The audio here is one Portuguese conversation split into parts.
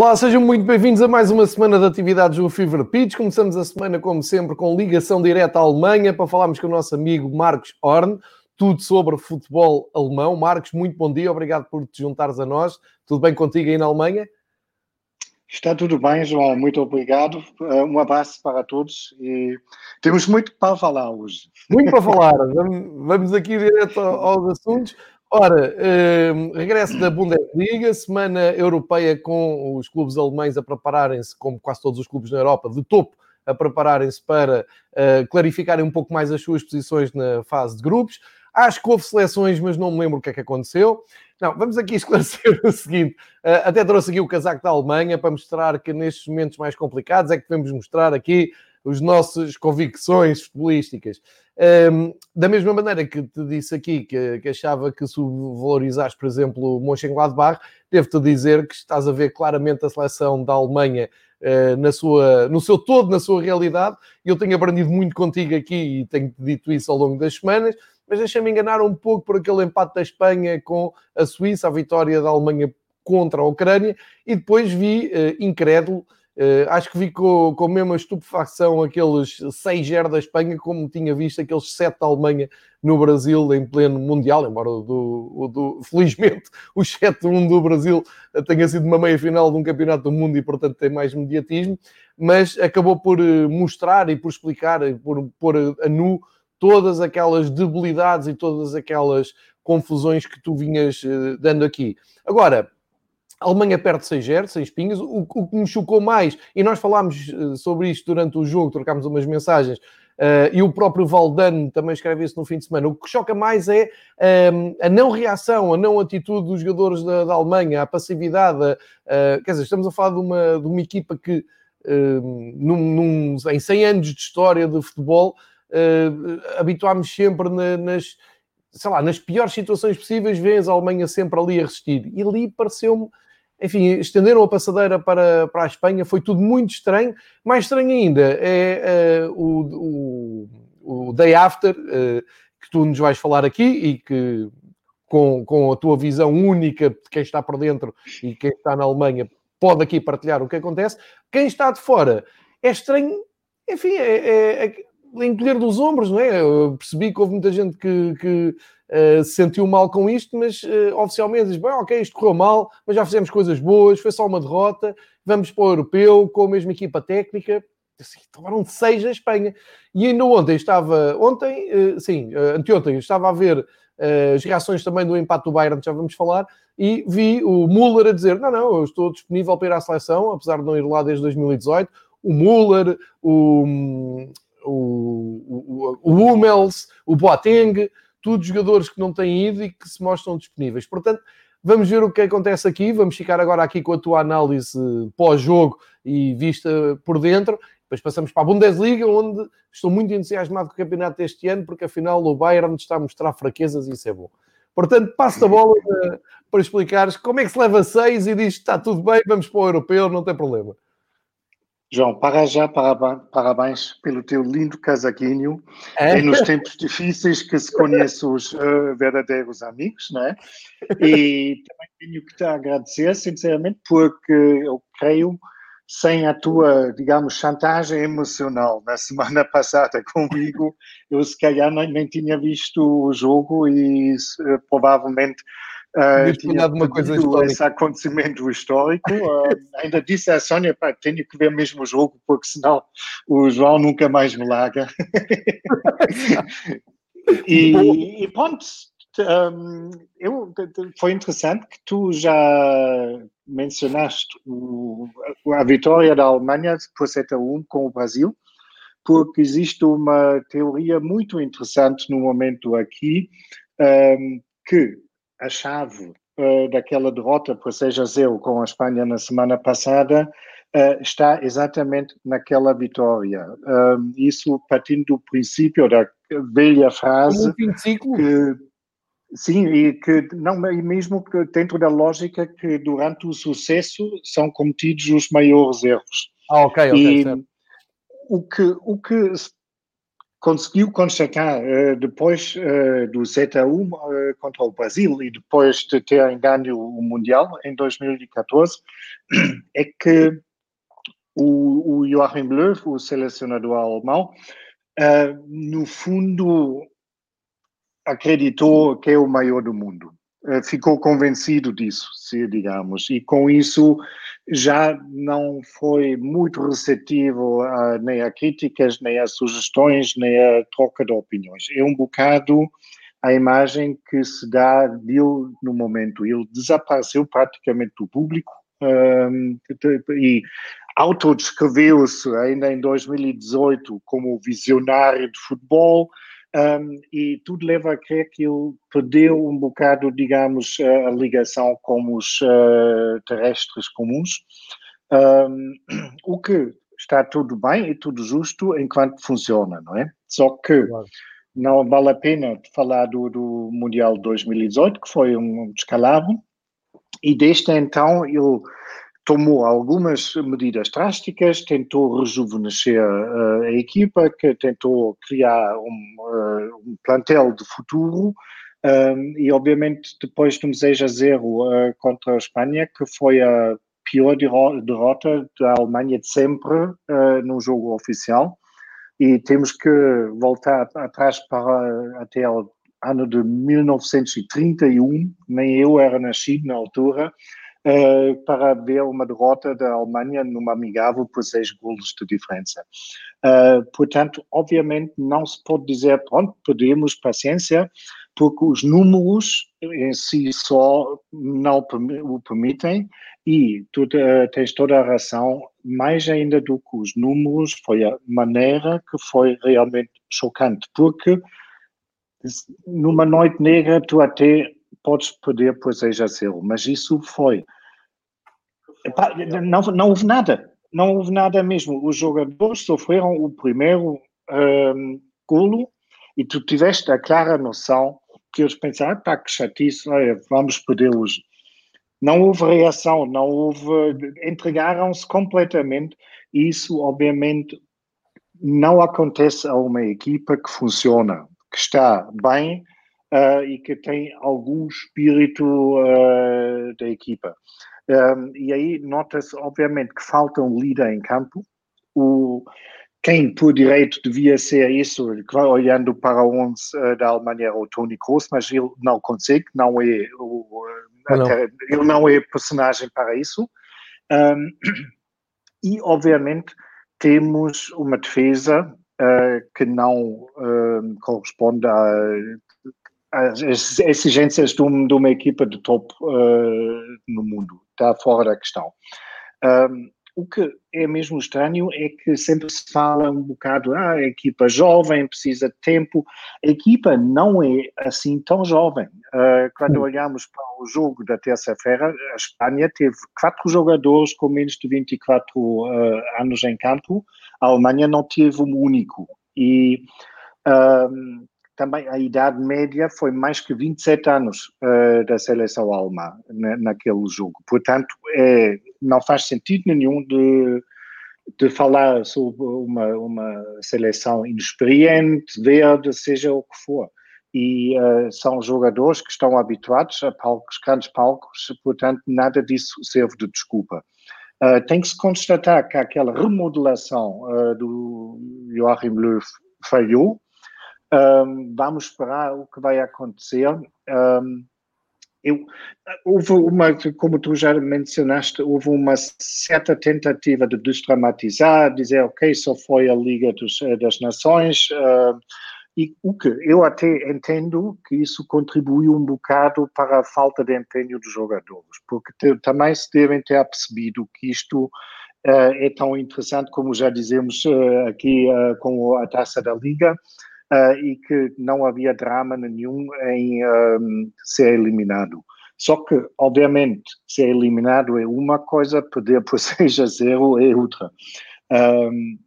Olá, sejam muito bem-vindos a mais uma semana de atividades do Fever Pitch. Começamos a semana, como sempre, com ligação direta à Alemanha para falarmos com o nosso amigo Marcos Horn, tudo sobre futebol alemão. Marcos, muito bom dia, obrigado por te juntares a nós. Tudo bem contigo aí na Alemanha? Está tudo bem, João, muito obrigado. Uh, Um abraço para todos e temos muito para falar hoje. Muito para falar, vamos aqui direto aos assuntos. Ora, eh, regresso da Bundesliga, semana europeia com os clubes alemães a prepararem-se, como quase todos os clubes na Europa, de topo, a prepararem-se para eh, clarificarem um pouco mais as suas posições na fase de grupos. Acho que houve seleções, mas não me lembro o que é que aconteceu. Não, vamos aqui esclarecer o seguinte. eh, até trouxe aqui o casaco da Alemanha para mostrar que nestes momentos mais complicados é que devemos mostrar aqui as nossas convicções futebolísticas. Um, da mesma maneira que te disse aqui que, que achava que se valorizares, por exemplo, o Mönchengladbach, devo-te dizer que estás a ver claramente a seleção da Alemanha uh, na sua, no seu todo, na sua realidade. Eu tenho aprendido muito contigo aqui e tenho dito isso ao longo das semanas, mas deixa-me enganar um pouco por aquele empate da Espanha com a Suíça, a vitória da Alemanha contra a Ucrânia, e depois vi, uh, incrédulo, acho que vi com, com a mesma estupefacção aqueles 6-0 da Espanha, como tinha visto aqueles 7 da Alemanha no Brasil em pleno Mundial, embora do, o do, felizmente o 7-1 do Brasil tenha sido uma meia-final de um campeonato do mundo e, portanto, tem mais mediatismo, mas acabou por eh, mostrar e por explicar, e por pôr a nu todas aquelas debilidades e todas aquelas confusões que tu vinhas dando aqui. Agora, a Alemanha perde 6-0, sem espinhas. O, o, que me chocou mais, e nós falámos uh, sobre isto durante o jogo, trocámos umas mensagens, uh, e o próprio Valdano também escreve isso no fim de semana. O que choca mais é um, a não reação, a não atitude dos jogadores da, da Alemanha, a passividade. Uh, quer dizer, estamos a falar de uma, de uma equipa que, num, num, em 100 anos de história de futebol, habituámos sempre na, nas sei lá, nas piores situações possíveis, vês a Alemanha sempre ali a resistir. E ali pareceu-me, enfim, estenderam a passadeira para, para a Espanha, foi tudo muito estranho. Mais estranho ainda é uh, o, o, o, day after, uh, que tu nos vais falar aqui e que com, com a tua visão única de quem está por dentro e quem está na Alemanha pode aqui partilhar o que acontece. Quem está de fora é estranho, enfim, é, é, é encolher dos ombros, não é? Eu percebi que houve muita gente que, que uh, se sentiu mal com isto, mas uh, oficialmente diz: bem, ok, isto correu mal, mas já fizemos coisas boas, foi só uma derrota, vamos para o europeu com a mesma equipa técnica. Assim, tomaram de seis a Espanha. E ainda ontem estava, ontem, uh, sim, anteontem, estava a ver as reações também do empate do Bayern, já vamos falar, e vi o Müller a dizer: não, não, eu estou disponível para ir à seleção, apesar de não ir lá desde 2018. O Müller, o, o, o, o Hummels, o Boateng, todos jogadores que não têm ido e que se mostram disponíveis. Portanto, vamos ver o que acontece aqui. Vamos ficar agora aqui com a tua análise pós-jogo e vista por dentro. Depois passamos para a Bundesliga, onde estou muito entusiasmado com o campeonato deste ano, porque afinal o Bayern está a mostrar fraquezas e isso é bom. Portanto, passo a bola para, para explicares como é que se leva seis e diz está tudo bem, vamos para o europeu, não tem problema. João, para já, parabéns pelo teu lindo casaquinho. É, é nos tempos difíceis que se conhece os uh, verdadeiros amigos, né? E também tenho que te agradecer, sinceramente, porque eu creio, sem a tua, digamos, chantagem emocional na semana passada comigo, eu se calhar nem, nem tinha visto o jogo e uh, provavelmente Uh, tinha uma coisa histórica. esse acontecimento histórico. Uh, ainda disse à Sónia, pá, tenho que ver mesmo o jogo, porque senão o João nunca mais me larga. e, e, pronto, um, eu, foi interessante que tu já mencionaste o, a vitória da Alemanha por 7 a 1 com o Brasil, porque existe uma teoria muito interessante no momento aqui, um, que a chave uh, daquela derrota por 6 a 0 com a Espanha na semana passada uh, está exatamente naquela vitória. Um, isso partindo do princípio da velha frase que Sim, e que não mesmo dentro da lógica que durante o sucesso são cometidos os maiores erros. Ah, ok, ok. E certo. o que o que conseguiu constatar uh, depois uh, do 7 a 1 uh, contra o Brasil e depois de ter ganho o Mundial em 2014 é que o, o Joachim Löw, o selecionador alemão, no fundo acreditou que é o maior do mundo. Eh, ficou convencido disso, se digamos, e com isso já não foi muito receptivo a, nem a críticas, nem a sugestões, nem a troca de opiniões. É um bocado a imagem que se dá dele no momento. Ele desapareceu praticamente do público um, e autodescreveu-se ainda em 2018 como visionário de futebol, um, e tudo leva a crer que ele perdeu um bocado, digamos, a ligação com os uh, terrestres comuns, um, o que está tudo bem e tudo justo enquanto funciona, não é? Só que claro. não vale a pena falar do, do Mundial 2018, que foi um descalabro, e desde então ele tomou algumas medidas drásticas, tentou rejuvenescer uh, a equipa, que tentou criar um, uh, um plantel de futuro um, ehm, e, obviamente, depois de um 6 a 0 uh, contra a Espanha, que foi a pior derrota da Alemanha de sempre no jogo oficial. E temos que voltar atrás para até o ano de 1931, nem eu era nascido na altura, eh, para ver uma derrota da Alemanha numa amigável por seis golos de diferença. Uh, portanto, obviamente, não se pode dizer, pronto, perdemos paciência, porque os números em si só não o permitem e tu uh, tens toda a razão, mais ainda do que os números, foi a maneira que foi realmente chocante, porque numa noite negra tu até podes perder por 6 a 0, mas isso foi Epá, não, não houve nada. Não houve nada mesmo. Os jogadores sofreram o primeiro um, golo e tu tiveste a clara noção que eles pensaram, pá, que chatice, olha, vamos perder hoje. Não houve reação, não houve. Entregaram-se completamente. E isso, obviamente, não acontece a uma equipa que funciona, que está bem uh, e que tem algum espírito uh, da equipa. Um, e aí nota-se, obviamente, que falta um líder em campo. O, quem por direito devia ser isso, olhando para o 11 uh, da Alemanha, é o Tony Kroos, mas ele não consegue, não é o, não. ele não é personagem para isso. Um, e, obviamente, temos uma defesa uh, que não uh, corresponde a, as exigências de, um, de, uma equipa de top no mundo está fora da questão. Um, o que é mesmo estranho é que sempre se fala um bocado, ah, a equipa jovem precisa de tempo. A equipa não é assim tão jovem. Uh, quando olhamos para o jogo da terça-feira, a Espanha teve quatro jogadores com menos de 24 uh, anos em campo, a Alemanha não teve um único. E um, também a idade média foi mais que 27 anos uh, da seleção alemã na, naquele jogo. Portanto, é, não faz sentido nenhum de, de falar sobre uma, uma seleção inexperiente, verde, seja o que for. E uh, são jogadores que estão habituados a palcos, grandes palcos, portanto, nada disso serve de desculpa. Uh, tem que se constatar que aquela remodelação do Joachim Löw falhou, um, vamos esperar o que vai acontecer. Um, eu, houve uma, como tu já mencionaste, houve uma certa tentativa de desdramatizar, dizer, ok, só foi a Liga dos, eh, das Nações, uh, e o que eu até entendo que isso contribui um bocado para a falta de empenho dos jogadores, porque te, também se devem ter percebido que isto uh, é tão interessante como já dizemos uh, aqui com a taça da Liga, e que não havia drama nenhum em ser eliminado. Só que, obviamente, ser eliminado é uma coisa, perder por 6 a 0 é outra. Um,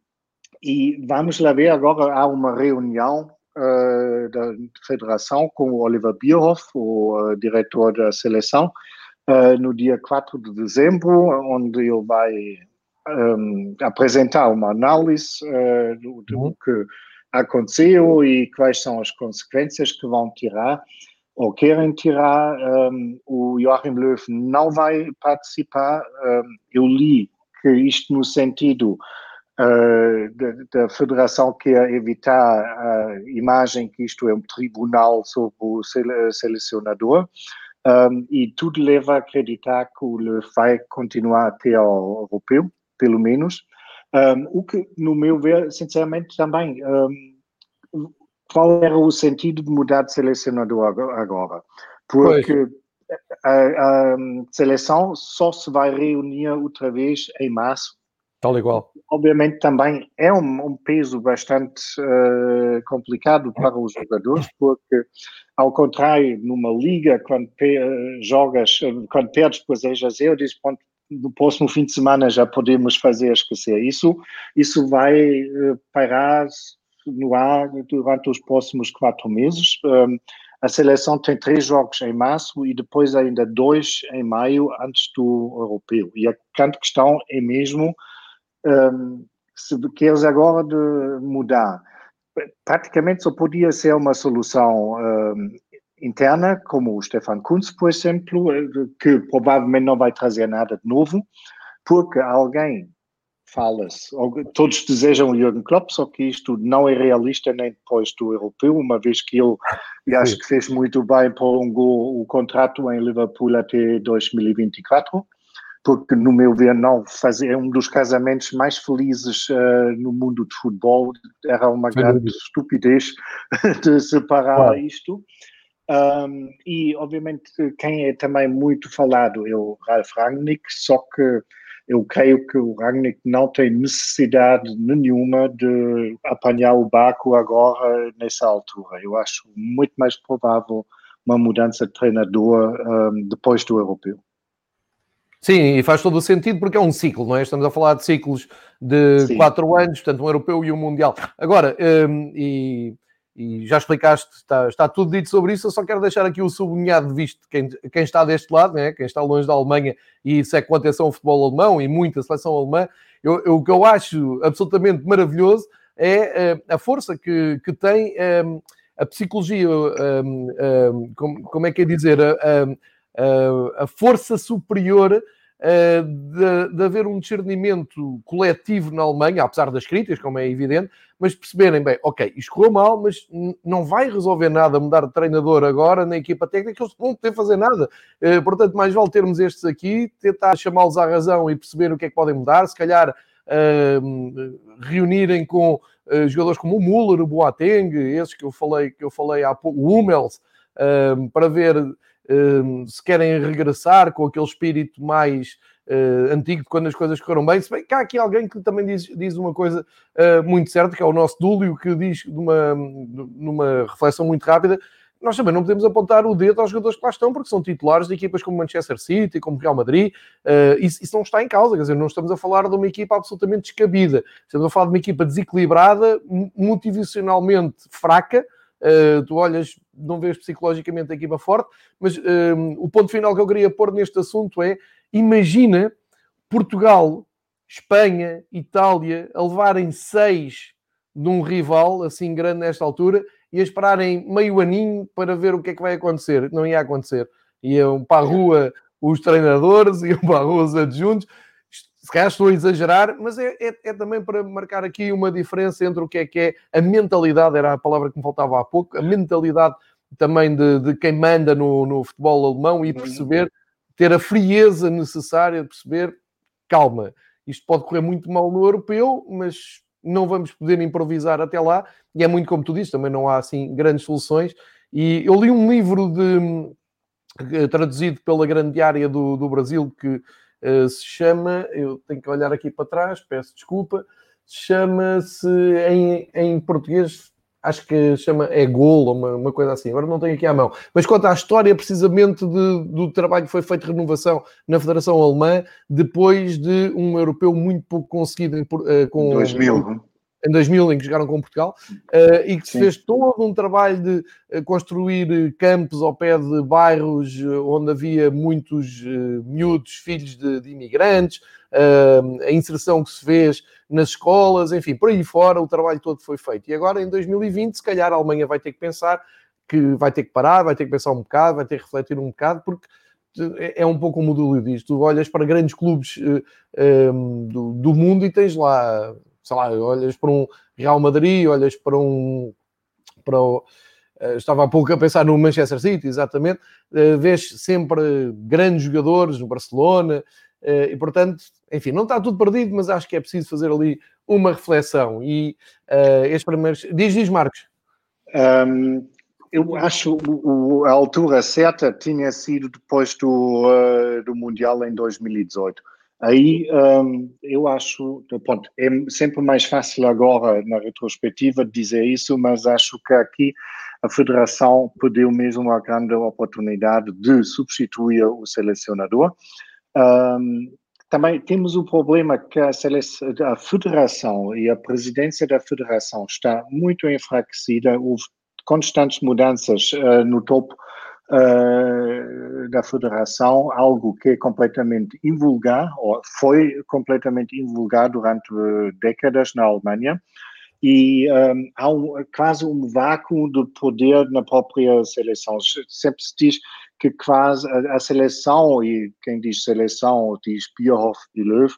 e vamos lá ver agora, há uma reunião uh, da federação com o Oliver Bierhoff, o uh, diretor da seleção, uh, no dia 4 de dezembro, onde ele vai um, apresentar uma análise do, do uhum. que aconteceu e quais são as consequências que vão tirar ou querem tirar. Um, o Joachim Löw não vai participar. Um, eu li que isto no sentido uh, da, Federação quer evitar a imagem que isto é um tribunal sobre o selecionador. Um, e tudo leva a acreditar que o Löw vai continuar até ao europeu, pelo menos. Um, o que, no meu ver, sinceramente, também, um, qual era o sentido de mudar de selecionador agora? Porque a, a, seleção só se vai reunir outra vez em março Tal igual. Obviamente também é um, um peso bastante uh, complicado para os jogadores, porque ao contrário, numa liga, quando uh, jogas, quando perdes depois é eu disse, pronto, no próximo fim de semana já podemos fazer esquecer. Isso, isso vai uh, parar no ar durante os próximos quatro meses. Um, a seleção tem três jogos em março e depois ainda dois em maio antes do europeu. E a grande questão é mesmo um, se queres agora de mudar, praticamente só podia ser uma solução um, interna, como o Stefan Kunz, por exemplo, que provavelmente não vai trazer nada de novo, porque alguém fala-se, todos desejam o Jürgen Klopp, só que isto não é realista nem depois do europeu, uma vez que ele, e acho que fez muito bem, prolongou o contrato em Liverpool até 2024 porque, no meu ver, não fazer é um dos casamentos mais felizes uh, no mundo de futebol. Era uma grande estupidez de separar claro. isto. Um, e, obviamente, quem é também muito falado é o Ralf Rangnick, só que eu creio que o Rangnick não tem necessidade nenhuma de apanhar o barco agora nessa altura. Eu acho muito mais provável uma mudança de treinador um, depois do europeu. Sim, e faz todo o sentido porque é um ciclo, não é? Estamos a falar de ciclos de Sim. quatro anos, portanto, um europeu e um mundial. Agora, um, e, e, já explicaste, está, está, tudo dito sobre isso, eu só quero deixar aqui o sublinhado visto quem, quem está deste lado, né? quem está longe da Alemanha, e isso é com atenção ao futebol alemão e muita seleção alemã. Eu, eu, o que eu acho absolutamente maravilhoso é uh, a força que, que tem um, a psicologia, um, como, como, é que é dizer, a força superior de, de, haver um discernimento coletivo na Alemanha, apesar das críticas, como é evidente, mas perceberem bem, ok, isto correu mal, mas não vai resolver nada mudar de treinador agora na equipa técnica, eles não vão poder fazer nada. Uh, portanto, mais vale termos estes aqui, tentar chamá-los à razão e perceber o que é que podem mudar, se calhar uh, reunirem com jogadores como o Müller, o Boateng, esses que eu falei, que eu falei há pouco, o Hummels, para ver se querem regressar com aquele espírito mais uh, antigo de quando as coisas correram bem. Se bem que há aqui alguém que também diz, diz uma coisa uh, muito certa, que é o nosso Dúlio, que diz numa, numa reflexão muito rápida. Nós também não podemos apontar o dedo aos jogadores que lá estão, porque são titulares de equipas como Manchester City, como Real Madrid. Uh, isso, isso não está em causa, quer dizer, não estamos a falar de uma equipa absolutamente descabida. Estamos a falar de uma equipa desequilibrada, motivacionalmente fraca, Uh, tu olhas, não vês psicologicamente a equipa forte, mas uh, o ponto final que eu queria pôr neste assunto é: imagina Portugal, Espanha, Itália a levarem seis de um rival assim grande nesta altura e a esperarem meio aninho para ver o que é que vai acontecer. Não ia acontecer. Iam para a rua os treinadores, iam para a rua os adjuntos calhar estou a exagerar, mas é, é, é, também para marcar aqui uma diferença entre o que é que é a mentalidade, era a palavra que me faltava há pouco, a mentalidade também de, de quem manda no, no, futebol alemão e perceber, ter a frieza necessária de perceber, calma, isto pode correr muito mal no europeu, mas não vamos poder improvisar até lá, e é muito como tu dizes, também não há assim grandes soluções. E eu li um livro de, traduzido pela grande área do, do Brasil que uh, se chama, eu tenho que olhar aqui para trás, peço desculpa, chama-se em, em português acho que chama é gol, uma, uma coisa assim, agora não tenho aqui à mão, mas conta a história precisamente de, do trabalho que foi feito de renovação na Federação Alemã depois de um europeu muito pouco conseguido em, uh, com 2000 em 2000, em que jogaram com Portugal, uh, e que se fez todo um trabalho de uh, construir campos ao pé de bairros uh, onde havia muitos miúdos, filhos de, de imigrantes, a inserção que se fez nas escolas, enfim, por aí fora o trabalho todo foi feito. E agora, em 2020, se calhar a Alemanha vai ter que pensar que vai ter que parar, vai ter que pensar um bocado, vai ter que refletir um bocado, porque é, é um pouco como o Dúlio diz, tu olhas para grandes clubes do, do mundo e tens lá sei lá, olhas para um Real Madrid, olhas para um. Para o, eh, estava há pouco a pensar no Manchester City, exatamente. Uh, vês sempre grandes jogadores no Barcelona uh, e, portanto, enfim, não está tudo perdido, mas acho que é preciso fazer ali uma reflexão. E uh, estes primeiros. Diz, diz, Marcos. Um, eu acho a altura certa tinha sido depois do, do Mundial em 2018. Aí um, eu acho, pronto, é sempre mais fácil agora, na retrospectiva, dizer isso, mas acho que aqui a Federação perdeu mesmo uma grande oportunidade de substituir o selecionador. Um, também temos o problema que a, a, Federação e a presidência da Federação está muito enfraquecida, houve constantes mudanças uh, no topo uh, da federação, algo que é completamente invulgar, ou foi completamente invulgar durante décadas na Alemanha, e um, há um, quase um vácuo de poder na própria seleção. Sempre se diz que quase a, a seleção, e quem diz seleção diz Bierhoff e Löw,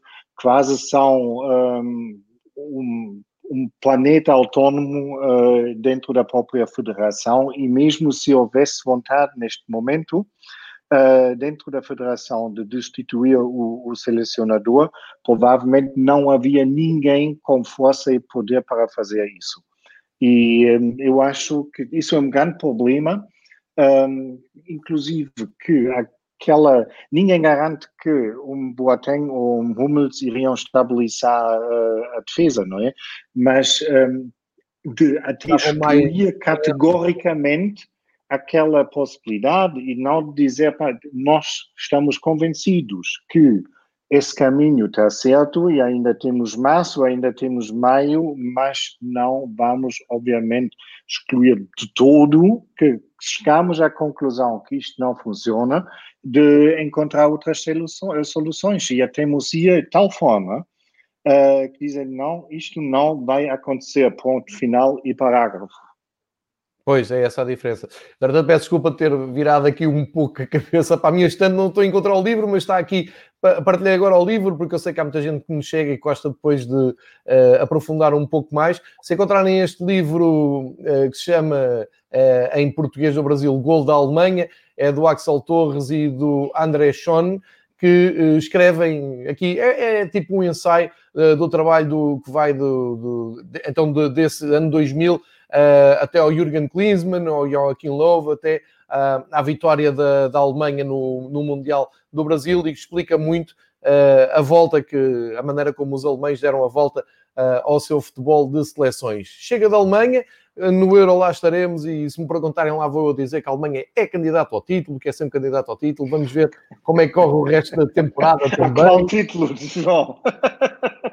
quase são um, um um planeta autónomo uh, dentro da própria federação e mesmo se houvesse vontade neste momento uh, dentro da federação de destituir o, o, selecionador, provavelmente não havia ninguém com força e poder para fazer isso. E um, eu acho que isso é um grande problema, um, inclusive que a aquela. Ninguém garante que um Boateng ou um Hummels iriam estabilizar uh, a defesa, não é? Mas um, de até excluir categoricamente aquela possibilidade e não dizer, pá, nós estamos convencidos que esse caminho está certo e ainda temos março, ainda temos maio, mas não vamos, obviamente, excluir de todo que chegamos à conclusão que isto não funciona, de encontrar outras soluções. E a teimosia de tal forma uh, que dizem, não, isto não vai acontecer, ponto final e parágrafo. Pois, é essa a diferença. Verdade, peço desculpa de ter virado aqui um pouco a cabeça para a minha estante, não estou a encontrar o livro, mas está aqui, partilhei agora o livro, porque eu sei que há muita gente que me chega e gosta depois de uh, aprofundar um pouco mais. Se encontrarem este livro uh, que se chama, uh, em português do Brasil, Gol da Alemanha, é do Axel Torres e do André Schoen, que escrevem aqui, é, é, tipo um ensaio do trabalho do, que vai do, do de, então de, desse ano 2000 uh, até ao Jürgen Klinsmann, ao Joachim Löw, até uh, à vitória da, da Alemanha no, no, Mundial do Brasil e que explica muito uh, a volta que, a maneira como os alemães deram a volta ao seu futebol de seleções. Chega da Alemanha, no Euro lá estaremos e se me perguntarem lá vou eu dizer que a Alemanha é candidato ao título, que é sempre candidato ao título. Vamos ver como é que corre o resto da temporada também. Qual título, João?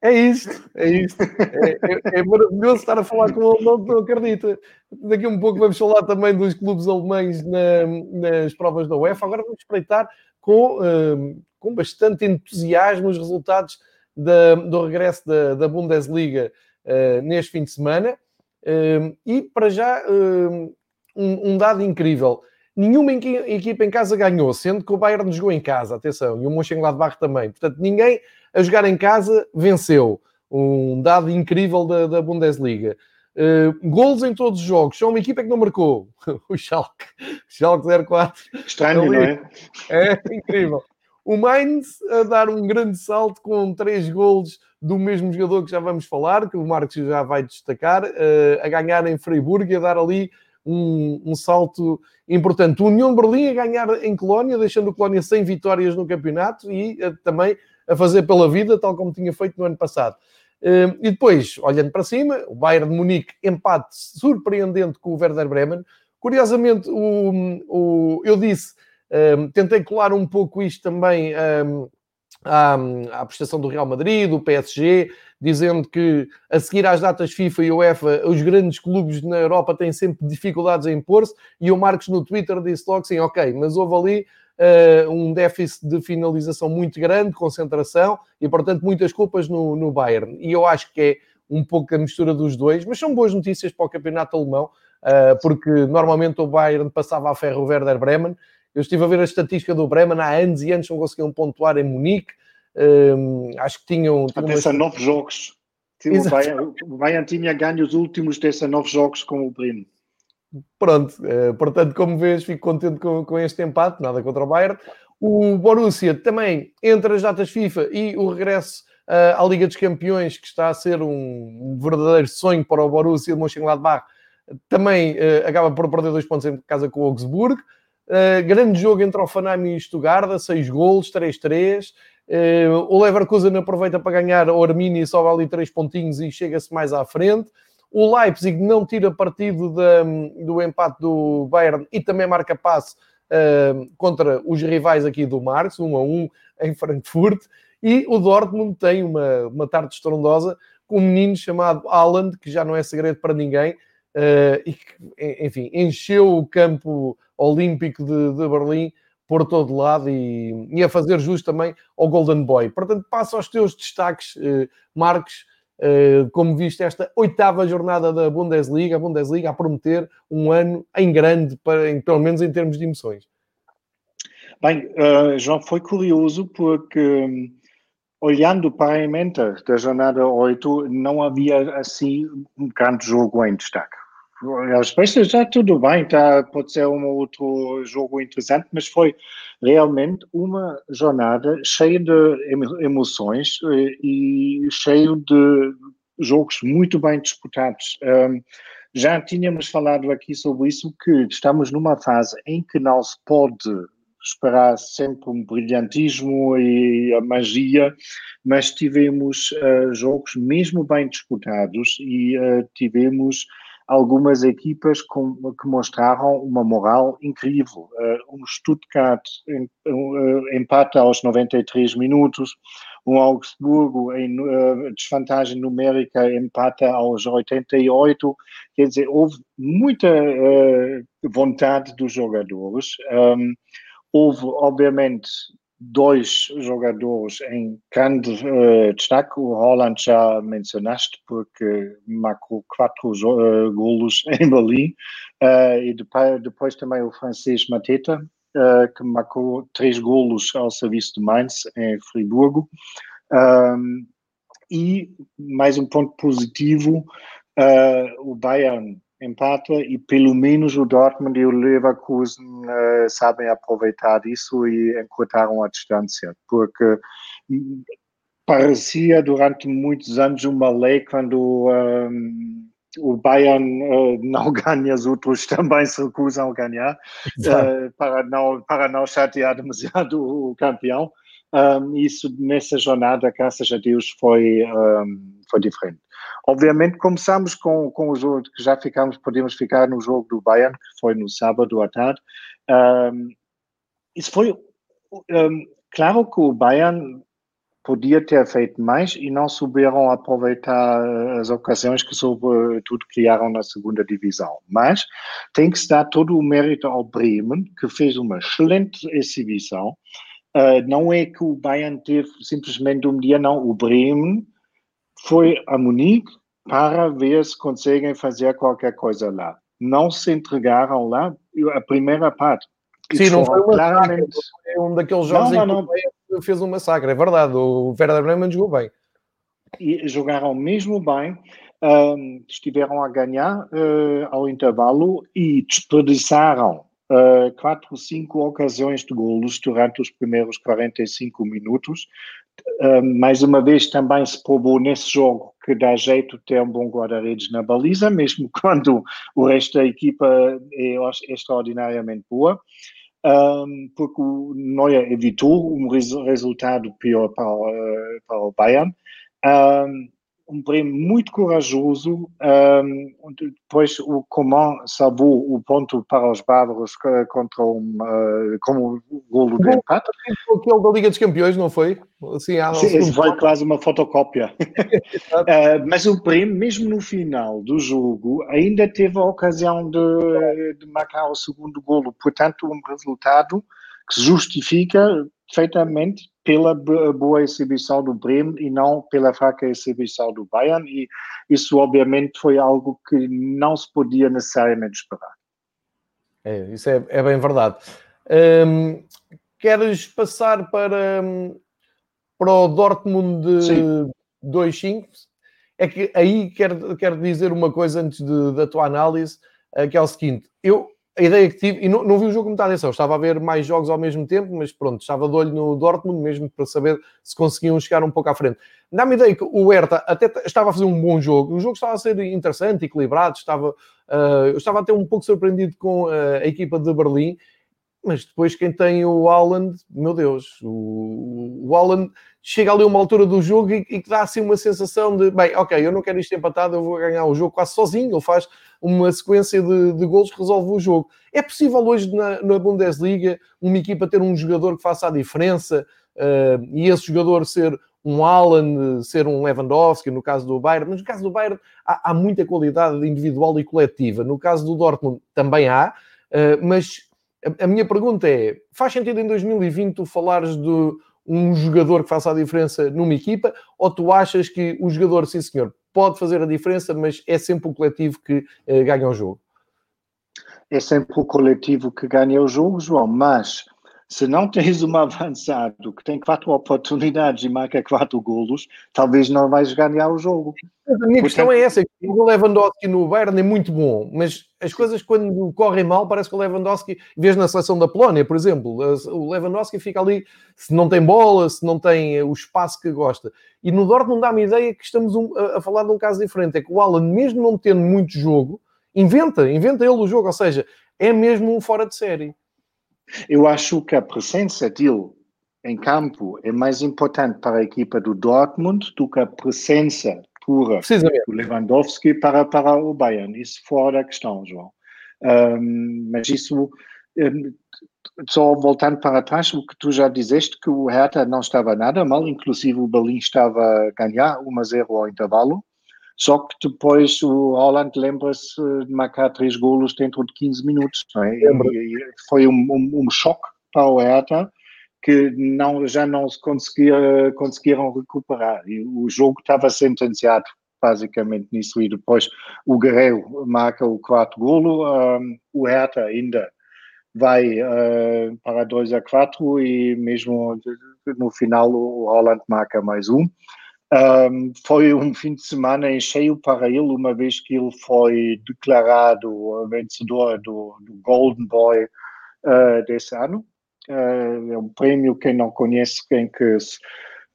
É isto, é isto. É, é, é, maravilhoso estar a falar com ele, não, não acredita. Daqui a um pouco vamos falar também dos clubes alemães na, nas provas da UEFA. Agora vamos espreitar com, um, com bastante entusiasmo os resultados da, do regresso da, da Bundesliga uh, neste fim de semana. Um, e para já, um, um dado incrível. Nenhuma equipa em casa ganhou, sendo que o Bayern jogou em casa, atenção, e o Mönchengladbach também. Portanto, ninguém a jogar em casa venceu. Um dado incrível da, da Bundesliga. Uh, golos em todos os jogos. Só uma equipa que não marcou. o Schalke. Schalke 04. Estranho, não é? É incrível. O Mainz a dar um grande salto com três golos do mesmo jogador que já vamos falar, que o Marcos já vai destacar, uh, a ganhar em Freiburg e a dar ali um, um, salto importante. O União Berlim a ganhar em Colónia, deixando o Colónia sem vitórias no campeonato e uh, também a fazer pela vida, tal como tinha feito no ano passado. Uh, e depois, olhando para cima, o Bayern de Munique empate surpreendente com o Werder Bremen. Curiosamente, o, o eu disse, tentei colar um pouco isto também um, à, à prestação do Real Madrid, do PSG, dizendo que a seguir às datas FIFA e UEFA, os grandes clubes na Europa têm sempre dificuldades em impor-se, e o Marcos no Twitter disse logo assim, ok, mas houve ali um déficit de finalização muito grande, concentração, e portanto muitas culpas no, no Bayern. E eu acho que é um pouco a mistura dos dois, mas são boas notícias para o campeonato alemão, uh, porque normalmente o Bayern passava a ferro o Werder Bremen, eu estive a ver a estatística do Bremen há anos e anos não conseguiam pontuar em Munique. Um, acho que tinham. tinham 19 jogos. O Bayern, o Bayern tinha ganho os últimos 19 jogos com o Bremen. Pronto, uh, portanto, como vês, fico contente com, com este empate, nada contra o Bayern. O Borussia também, entre as datas FIFA e o regresso uh, à Liga dos Campeões, que está a ser um, verdadeiro sonho para o Borussia de Mönchengladbach, também uh, acaba por perder dois pontos em casa com o Augsburg. Uh, grande jogo entre o Fanami e Stuttgart, 6 golos, 3-3. Uh, o Leverkusen aproveita para ganhar o Arminia e sobe ali 3 pontinhos e chega-se mais à frente. O Leipzig não tira partido do empate do Bayern e também marca passe uh, contra os rivais aqui do Marx, 1 a 1 em Frankfurt. E o Dortmund tem uma, uma tarde estrondosa com um menino chamado Haaland, que já não é segredo para ninguém, uh, e que, enfim, encheu o campo olímpico de, de Berlim por todo lado e, e, a fazer jus também ao Golden Boy. Portanto, passa aos teus destaques, uh, Marcos, uh, como viste esta oitava jornada da Bundesliga, a Bundesliga a prometer um ano em grande, para, em, pelo menos em termos de emoções. Bem, uh, João, foi curioso porque um, olhando para a emenda da jornada 8, não havia assim um grande jogo em destaque. As pessoas já tudo bem, tá, pode ser um outro jogo interessante, mas foi realmente uma jornada cheia de emoções eh, e cheio de jogos muito bem disputados. Um, já tínhamos falado aqui sobre isso, que estamos numa fase em que não se pode esperar sempre um brilhantismo e a magia, mas tivemos uh, jogos mesmo bem disputados e uh, tivemos algumas equipas com, que mostraram uma moral incrível. Uh, um Stuttgart em, uh, empata aos 93 minutos, um Augsburgo em uh, desvantagem numérica empata aos 88. Quer dizer, houve muita vontade dos jogadores. Um, houve, obviamente, dois jogadores em grande uh, destaque. O Holland já mencionaste, porque marcou quatro uh, golos em Berlim. Uh, e depois, depois, também o francês Mateta, que marcou três golos ao serviço de Mainz, em Friburgo. Um, e mais um ponto positivo, o Bayern empata e pelo menos o Dortmund e o Leverkusen uh, sabem aproveitar isso e encurtaram a distância, porque hum, parecia durante muitos anos uma lei quando um, o Bayern uh, não ganha, os outros também se recusam a ganhar, uh, para, não, para não chatear demasiado o campeão. Um, isso nessa jornada, graças a Deus, foi, um, foi diferente. Obviamente começamos com, com o jogo que já ficamos, podemos ficar no jogo do Bayern, que foi no sábado à tarde. Um, isso foi claro que o Bayern podia ter feito mais e não souberam aproveitar as ocasiões que sobretudo criaram na segunda divisão. Mas tem que se dar todo o mérito ao Bremen, que fez uma excelente exibição. Uh, não é que o Bayern teve simplesmente um dia, não. O Bremen foi a Munique para ver se conseguem fazer qualquer coisa lá. Não se entregaram lá a primeira parte. Sim, não foi, claramente... foi um daqueles jogos não, não, não. fez um massacre, é verdade. O Werder Bremen jogou bem. E jogaram mesmo bem, um, estiveram a ganhar uh, ao intervalo e desperdiçaram uh, quatro, cinco ocasiões de golos durante os primeiros 45 minutos mais uma vez também se provou nesse jogo que dá jeito ter um bom guarda-redes na baliza, mesmo quando o resto da equipa é extraordinariamente boa, um, porque o Neuer evitou um resultado pior para, para o Bayern. Um, um prêmio muito corajoso. Um, depois o Coman salvou o ponto para os bárbaros contra um, uh, como o golo de empate. Aquele da Liga dos Campeões, não foi? Assim, ah, Sim, esse foi quase uma fotocópia. uh, mas o prêmio, mesmo no final do jogo, ainda teve a ocasião de, de marcar o segundo golo. Portanto, um resultado que justifica perfeitamente pela boa exibição do Bremen e não pela fraca exibição do Bayern e isso obviamente foi algo que não se podia necessariamente esperar. É, isso é, é bem verdade. Um, queres passar para, para o Dortmund 2-5? É que aí quero, quero dizer uma coisa antes de, da tua análise, eh, que é o seguinte, eu a ideia que tive, e não, não vi o jogo muita atenção, estava a ver mais jogos ao mesmo tempo, mas pronto, estava de olho no Dortmund mesmo para saber se conseguiam chegar um pouco à frente. Dá-me ideia que o Hertha até estava a fazer um bom jogo, o jogo estava a ser interessante, equilibrado, estava, uh, eu estava até um pouco surpreendido com uh, a equipa de Berlim, mas depois quem tem o Haaland, meu Deus, o, o chega ali a uma altura do jogo e, que dá assim uma sensação de, bem, ok, eu não quero isto empatado, eu vou ganhar o jogo quase sozinho, ele faz uma sequência de, de golos que resolve o jogo. É possível hoje na, na Bundesliga uma equipa ter um jogador que faça a diferença uh, e esse jogador ser um Alan, ser um Lewandowski, no caso do Bayern, mas no caso do Bayern há, há muita qualidade individual e coletiva. No caso do Dortmund também há, uh, mas a, minha pergunta é: faz sentido em 2020 tu falares de um jogador que faça a diferença numa equipa, ou tu achas que o jogador, sim senhor, pode fazer a diferença, mas é sempre o coletivo que uh, ganha o jogo? É sempre o coletivo que ganha o jogo, João, mas se não tens um avançado que tem quatro oportunidades e marca quatro golos, talvez não vais ganhar o jogo. A minha Portanto... questão é essa: o Lewandowski no Bayern é muito bom, mas as coisas quando correm mal, parece que o Lewandowski, vês na seleção da Polónia, por exemplo, o Lewandowski fica ali, se não tem bola, se não tem o espaço que gosta. E no Dortmund dá-me ideia que estamos a, falar de um caso diferente: é que o Alan, mesmo não tendo muito jogo, inventa, inventa ele o jogo, ou seja, é mesmo um fora de série. Eu acho que a presença dele em campo é mais importante para a equipa do Dortmund do que a presença pura do Lewandowski para, para o Bayern. Isso fora da questão, João. Um, mas isso, um, só voltando para trás, o que tu já dizeste, que o Hertha não estava nada mal, inclusive o Berlim estava a ganhar 1 a 0 ao intervalo. Só que depois o Holland lembra-se de marcar três golos dentro de 15 minutos. É? E foi um, um, um, choque para o Hertha que não, já não se conseguia, conseguiram recuperar. E o jogo estava sentenciado basicamente nisso. E depois o Guerreiro marca o quarto golo, um, o Hertha ainda vai uh, para 2 a 4 e mesmo no final o Holland marca mais um. Um, foi um fim de semana em cheio para ele, uma vez que ele foi declarado vencedor do, do Golden Boy uh, desse ano. Uh, é um prêmio, quem não conhece, quem que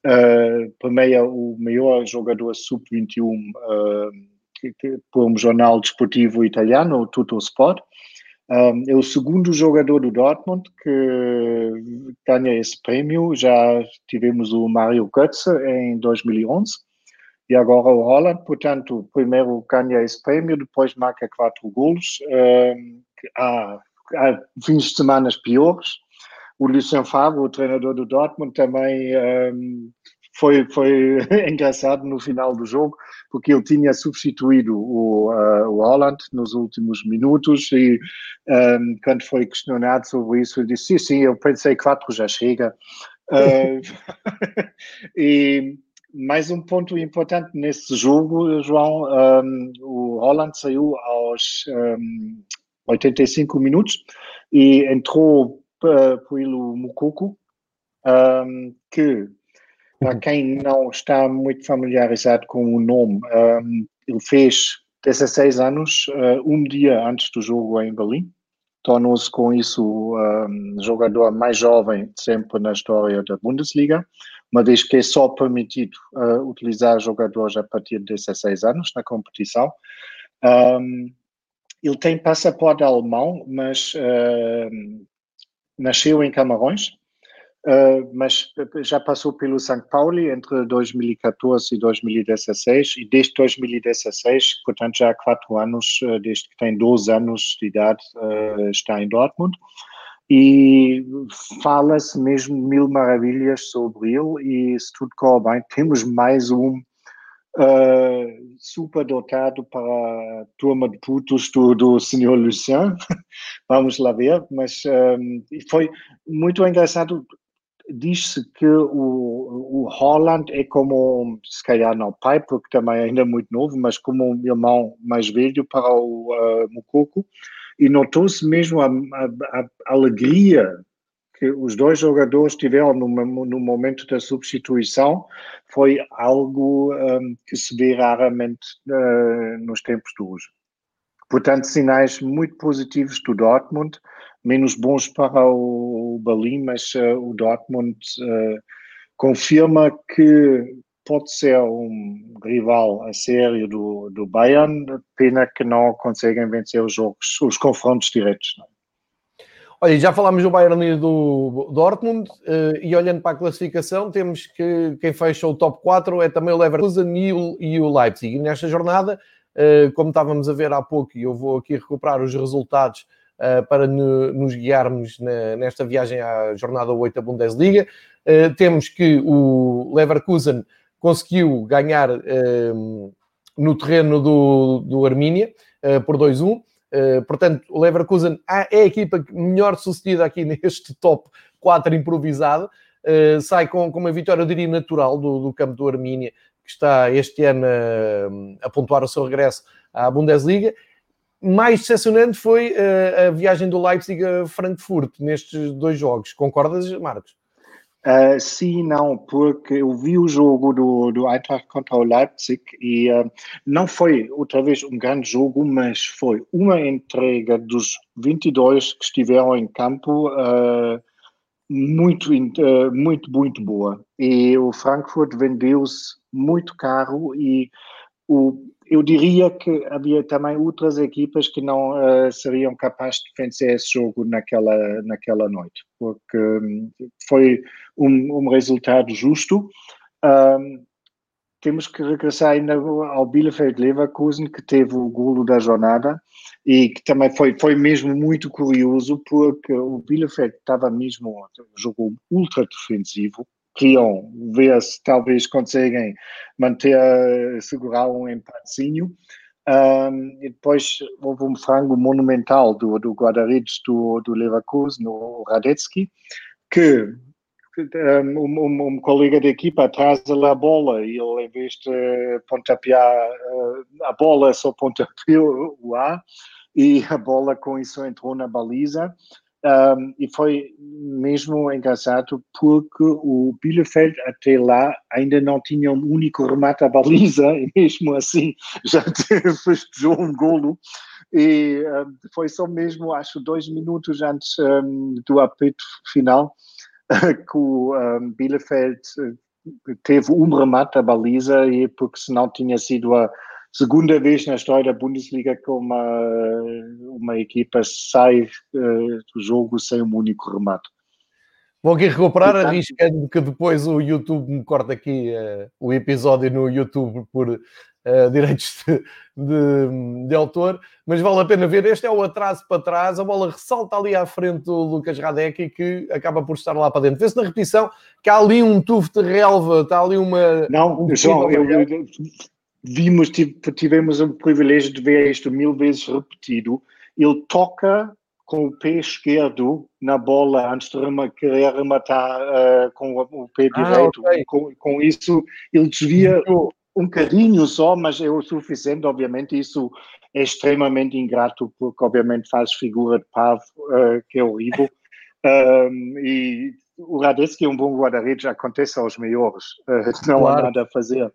uh, premia o melhor jogador sub-21 uh, por um jornal desportivo italiano, o Tutto Sport. Um, é o segundo jogador do Dortmund que ganha esse prêmio. Já tivemos o Mario Götze em 2011 e agora o Holland. Portanto, primeiro ganha esse prêmio, depois marca quatro gols. Um, há, há fins de semana piores. O Lucien Favre, o treinador do Dortmund, também um, foi, foi engraçado no final do jogo, porque ele tinha substituído o, uh, o Holland nos últimos minutos e um, quando foi questionado sobre isso, ele disse, sim, sim, eu pensei quatro já chega. Uh, e mais um ponto importante nesse jogo, João, um, o Holland saiu aos um, 85 minutos e entrou uh, pelo Mukoko, um, que para quem não está muito familiarizado com o nome, um, ele fez 16 anos, uh, um dia antes do jogo em Berlim. Tornou-se com isso o um, jogador mais jovem sempre na história da Bundesliga. uma vez que é só permitido uh, utilizar jogadores a partir de 16 anos na competição. Um, ele tem passaporte alemão, mas uh, nasceu em Camarões, uh, mas já passou pelo São Paulo entre 2014 e 2016, e desde 2016, portanto já há quatro anos, desde que tem 12 anos de idade, está em Dortmund. E fala-se mesmo mil maravilhas sobre ele e se tudo corre bem, temos mais um uh, super dotado para a turma de putos do, do senhor Lucien, vamos lá ver, mas um, foi muito engraçado, diz-se que o, o Holland é como, se calhar não pai, porque também é ainda muito novo, mas como um irmão mais velho para o uh, Mukoko, e notou-se mesmo a, a, a, alegria que os dois jogadores tiveram no, no momento da substituição. Foi algo um, que se vê raramente uh, nos tempos de hoje. Portanto, sinais muito positivos do Dortmund, menos bons para o, Berlim, mas uh, o Dortmund uh, confirma que pode ser um rival a sério do, do Bayern, pena que não conseguem vencer os jogos, os confrontos diretos. Não? É? Olha, já falámos do Bayern e do Dortmund, eh, e olhando para a classificação, temos que quem fecha o top 4 é também o Leverkusen e o, Leipzig. E nesta jornada, como estávamos a ver há pouco, e eu vou aqui recuperar os resultados para nos guiarmos nesta viagem à jornada 8 da Bundesliga, temos que o Leverkusen conseguiu ganhar um, no terreno do, do Armínia por 2-1. Uh, eh, portanto, o Leverkusen é a equipa melhor sucedida aqui neste top 4 improvisado. Sai com, com uma vitória, eu diria, natural do, do campo do Armínia, que está este ano a, a pontuar o seu regresso à Bundesliga. Mais decepcionante foi uh, a viagem do Leipzig a Frankfurt nestes dois jogos. Concordas, Marcos? Uh, sim, não, porque eu vi o jogo do, do Eintracht contra o Leipzig e uh, não foi outra vez um grande jogo, mas foi uma entrega dos 22 que estiveram em campo muito, muito, muito boa. E o Frankfurt vendeu-se muito caro e o, eu diria que havia também outras equipas que não uh, seriam capazes de vencer esse jogo naquela, naquela noite, porque um, foi um, um, resultado justo. Um, temos que regressar ainda ao Bielefeld Leverkusen, que teve o golo da jornada e que também foi, foi mesmo muito curioso, porque o Bielefeld estava mesmo, jogou ultra defensivo, queriam ver se talvez conseguem manter, segurar um empatezinho. Um, e depois houve um frango monumental do, do guarda-redes do, do Leverkusen, o Radetzky, que um, um, um, colega da equipa atrás a bola e ele, em vez de pontapear uh, a bola, só pontapeou o ar e a bola com isso entrou na baliza. Um, e foi mesmo engraçado porque o Bielefeld até lá ainda não tinha um único remate à baliza e mesmo assim já festejou um golo. E um, foi só mesmo acho dois minutos antes um, do apito final que o Bielefeld eh, teve um remate à baliza e porque senão tinha sido a segunda vez na história da Bundesliga que uma, uma equipa sai uh, do jogo sem um único remate. Vou aqui recuperar, arriscando que depois o YouTube me corta aqui uh, o episódio no YouTube por uh, direitos de, de, de, autor, mas vale a pena ver. Este é o atraso para trás, a bola ressalta ali à frente do Lucas Radek que acaba por estar lá para dentro. Vê-se na repetição que há ali um tufo de relva, está ali uma. Não, um João, eu, eu, vimos, tivemos o privilégio de ver isto mil vezes repetido. Ele toca com o pé esquerdo na bola antes de querer rematar uh, com o, pé ah, direito. Okay. Com, com, isso, ele desvia um bocadinho só, mas é o suficiente. Obviamente, isso é extremamente ingrato, porque, obviamente, faz figura de pavo, uh, que é horrível. Um, e o Radetzky é um bom guarda-redes, acontece aos melhores, uh, não claro. há nada a fazer.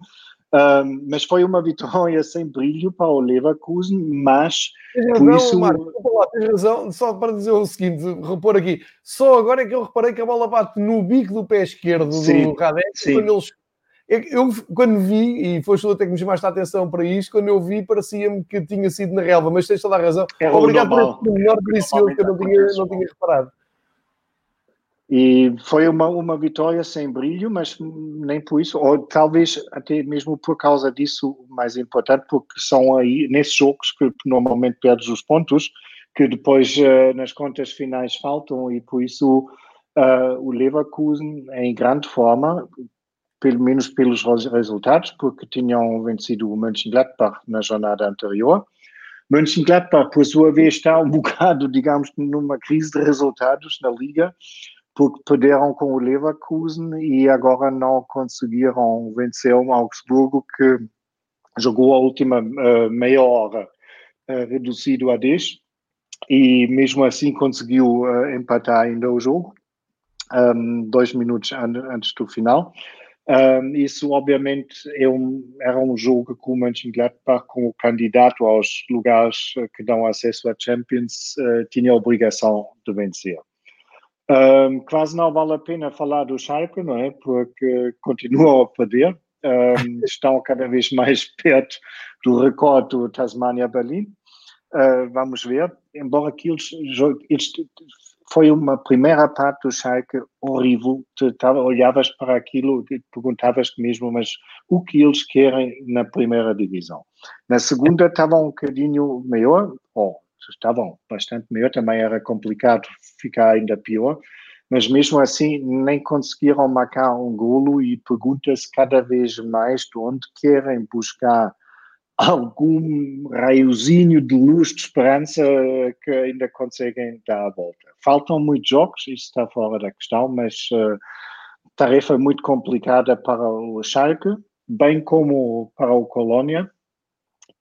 Um, mas foi uma vitória sem brilho para o Leverkusen, mas tens por isso... Marco, lá, tens razão, só para dizer o seguinte, repor aqui, só agora é que eu reparei que a bola bate no bico do pé esquerdo sim, do Radek, quando eles eu, quando vi, e foste tu até que me chamaste a atenção para isto, quando eu vi, parecia-me que tinha sido na relva, mas tens toda a razão. É Obrigado por esse menor delicioso que eu não tinha, não tinha reparado. E foi uma, uma vitória sem brilho, mas nem por isso, ou talvez até mesmo por causa disso, mais importante, porque são aí nesses jogos que normalmente perdes os pontos, que depois uh, nas contas finais faltam, e por isso uh, o Leverkusen em grande forma, pelo menos pelos resultados, porque tinham vencido o Mönchengladbach na jornada anterior. Mönchengladbach, por sua vez, está um bocado, digamos, numa crise de resultados na Liga, porque perderam com o Leverkusen e agora não conseguiram vencer o Augsburgo, que jogou a última uh, meia hora uh, reduzido a 10 e mesmo assim conseguiu uh, empatar ainda o jogo, um, dois minutos an antes do final. Um, isso, obviamente, é um, era um jogo que o Mönchengladbach, como candidato aos lugares que dão acesso à Champions, tinha a obrigação de vencer. Um, quase não vale a pena falar do Schalke, não é? Porque continuam a perder. Um, estão cada vez mais perto do recorde do Tasmania-Berlim. Uh, vamos ver. Embora aquilo foi uma primeira parte do Schalke horrível. Tu olhavas para aquilo e perguntavas mesmo, mas o que eles querem na primeira divisão? Na segunda estava um bocadinho maior, ou estavam bastante melhor, também era complicado ficar ainda pior, mas mesmo assim nem conseguiram marcar um golo e pergunta-se cada vez mais de onde querem buscar algum raiozinho de luz de esperança que ainda conseguem dar a volta. Faltam muitos jogos, isso está fora da questão, mas uh, tarefa muito complicada para o Schalke, bem como para o Colônia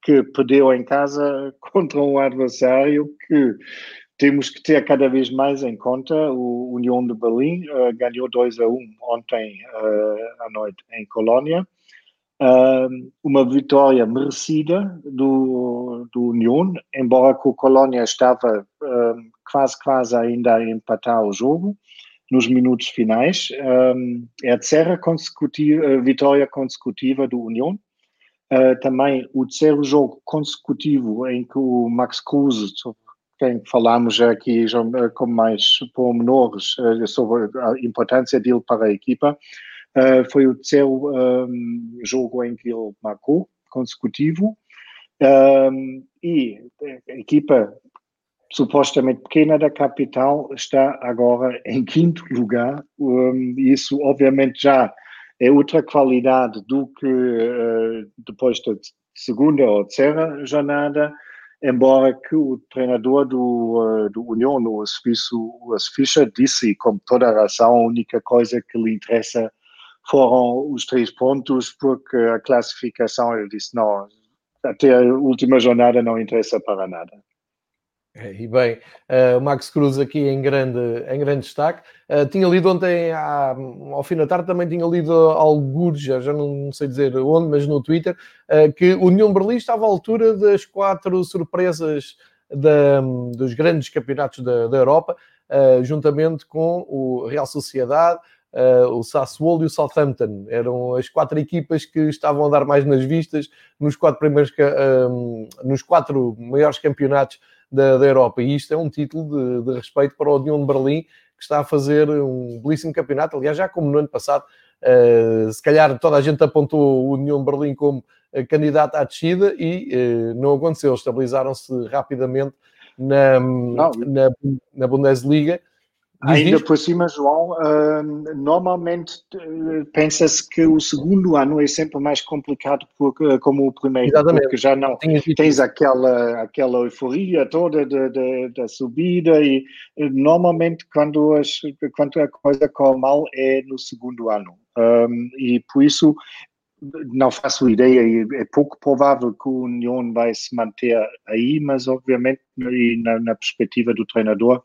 que perdeu em casa contra um adversário que temos que ter cada vez mais em conta. O União de Berlim uh, ganhou 2 a 1 ontem uh, à noite em Colônia. Uh, uma vitória merecida do, do União, embora que o Colônia estava quase, quase ainda a empatar o jogo nos minutos finais. é a terceira consecutiva, vitória consecutiva do União Uh, também o terceiro jogo consecutivo em que o Max Cruz, quem falamos aqui com mais pormenores uh, sobre a importância dele para a equipa, uh, foi o terceiro um, jogo em que ele marcou consecutivo. Um, e a equipa supostamente pequena da capital está agora em quinto lugar. Um, isso, obviamente, já é outra qualidade do que uh, depois da segunda ou terceira jornada, embora que o treinador do, uh, do União, o suíço Fischer, disse, com toda a razão, a única coisa que lhe interessa foram os três pontos, porque a classificação, ele disse, não, até a última jornada não interessa para nada. É, e bem, uh, o Max Cruz aqui em grande, em grande destaque. Uh, tinha lido ontem, à, ao fim da tarde, também tinha lido alguns, já, já não sei dizer onde, mas no Twitter, uh, que o União Berlim estava à altura das quatro surpresas da, dos grandes campeonatos da, da Europa, juntamente com o Real Sociedade, o Sassuolo e o Southampton. Eram as quatro equipas que estavam a dar mais nas vistas nos quatro primeiros, nos quatro maiores campeonatos da, da Europa. E isto é um título de, de respeito para o União de Berlim, que está a fazer um belíssimo campeonato. Aliás, já como no ano passado, uh, se calhar toda a gente apontou o União de Berlim como candidato à descida e uh, não aconteceu. Estabilizaram-se rapidamente na, na, na Bundesliga Ainda por cima, João, uh, normalmente uh, pensa-se que o segundo ano é sempre mais complicado porque, uh, como o primeiro, Exatamente. porque já não tens aquela, aquela euforia toda da subida e normalmente quando, as, quando a coisa corre mal é no segundo ano. Um, e por isso não faço ideia, é pouco provável que o União vai se manter aí, mas obviamente na, na perspectiva do treinador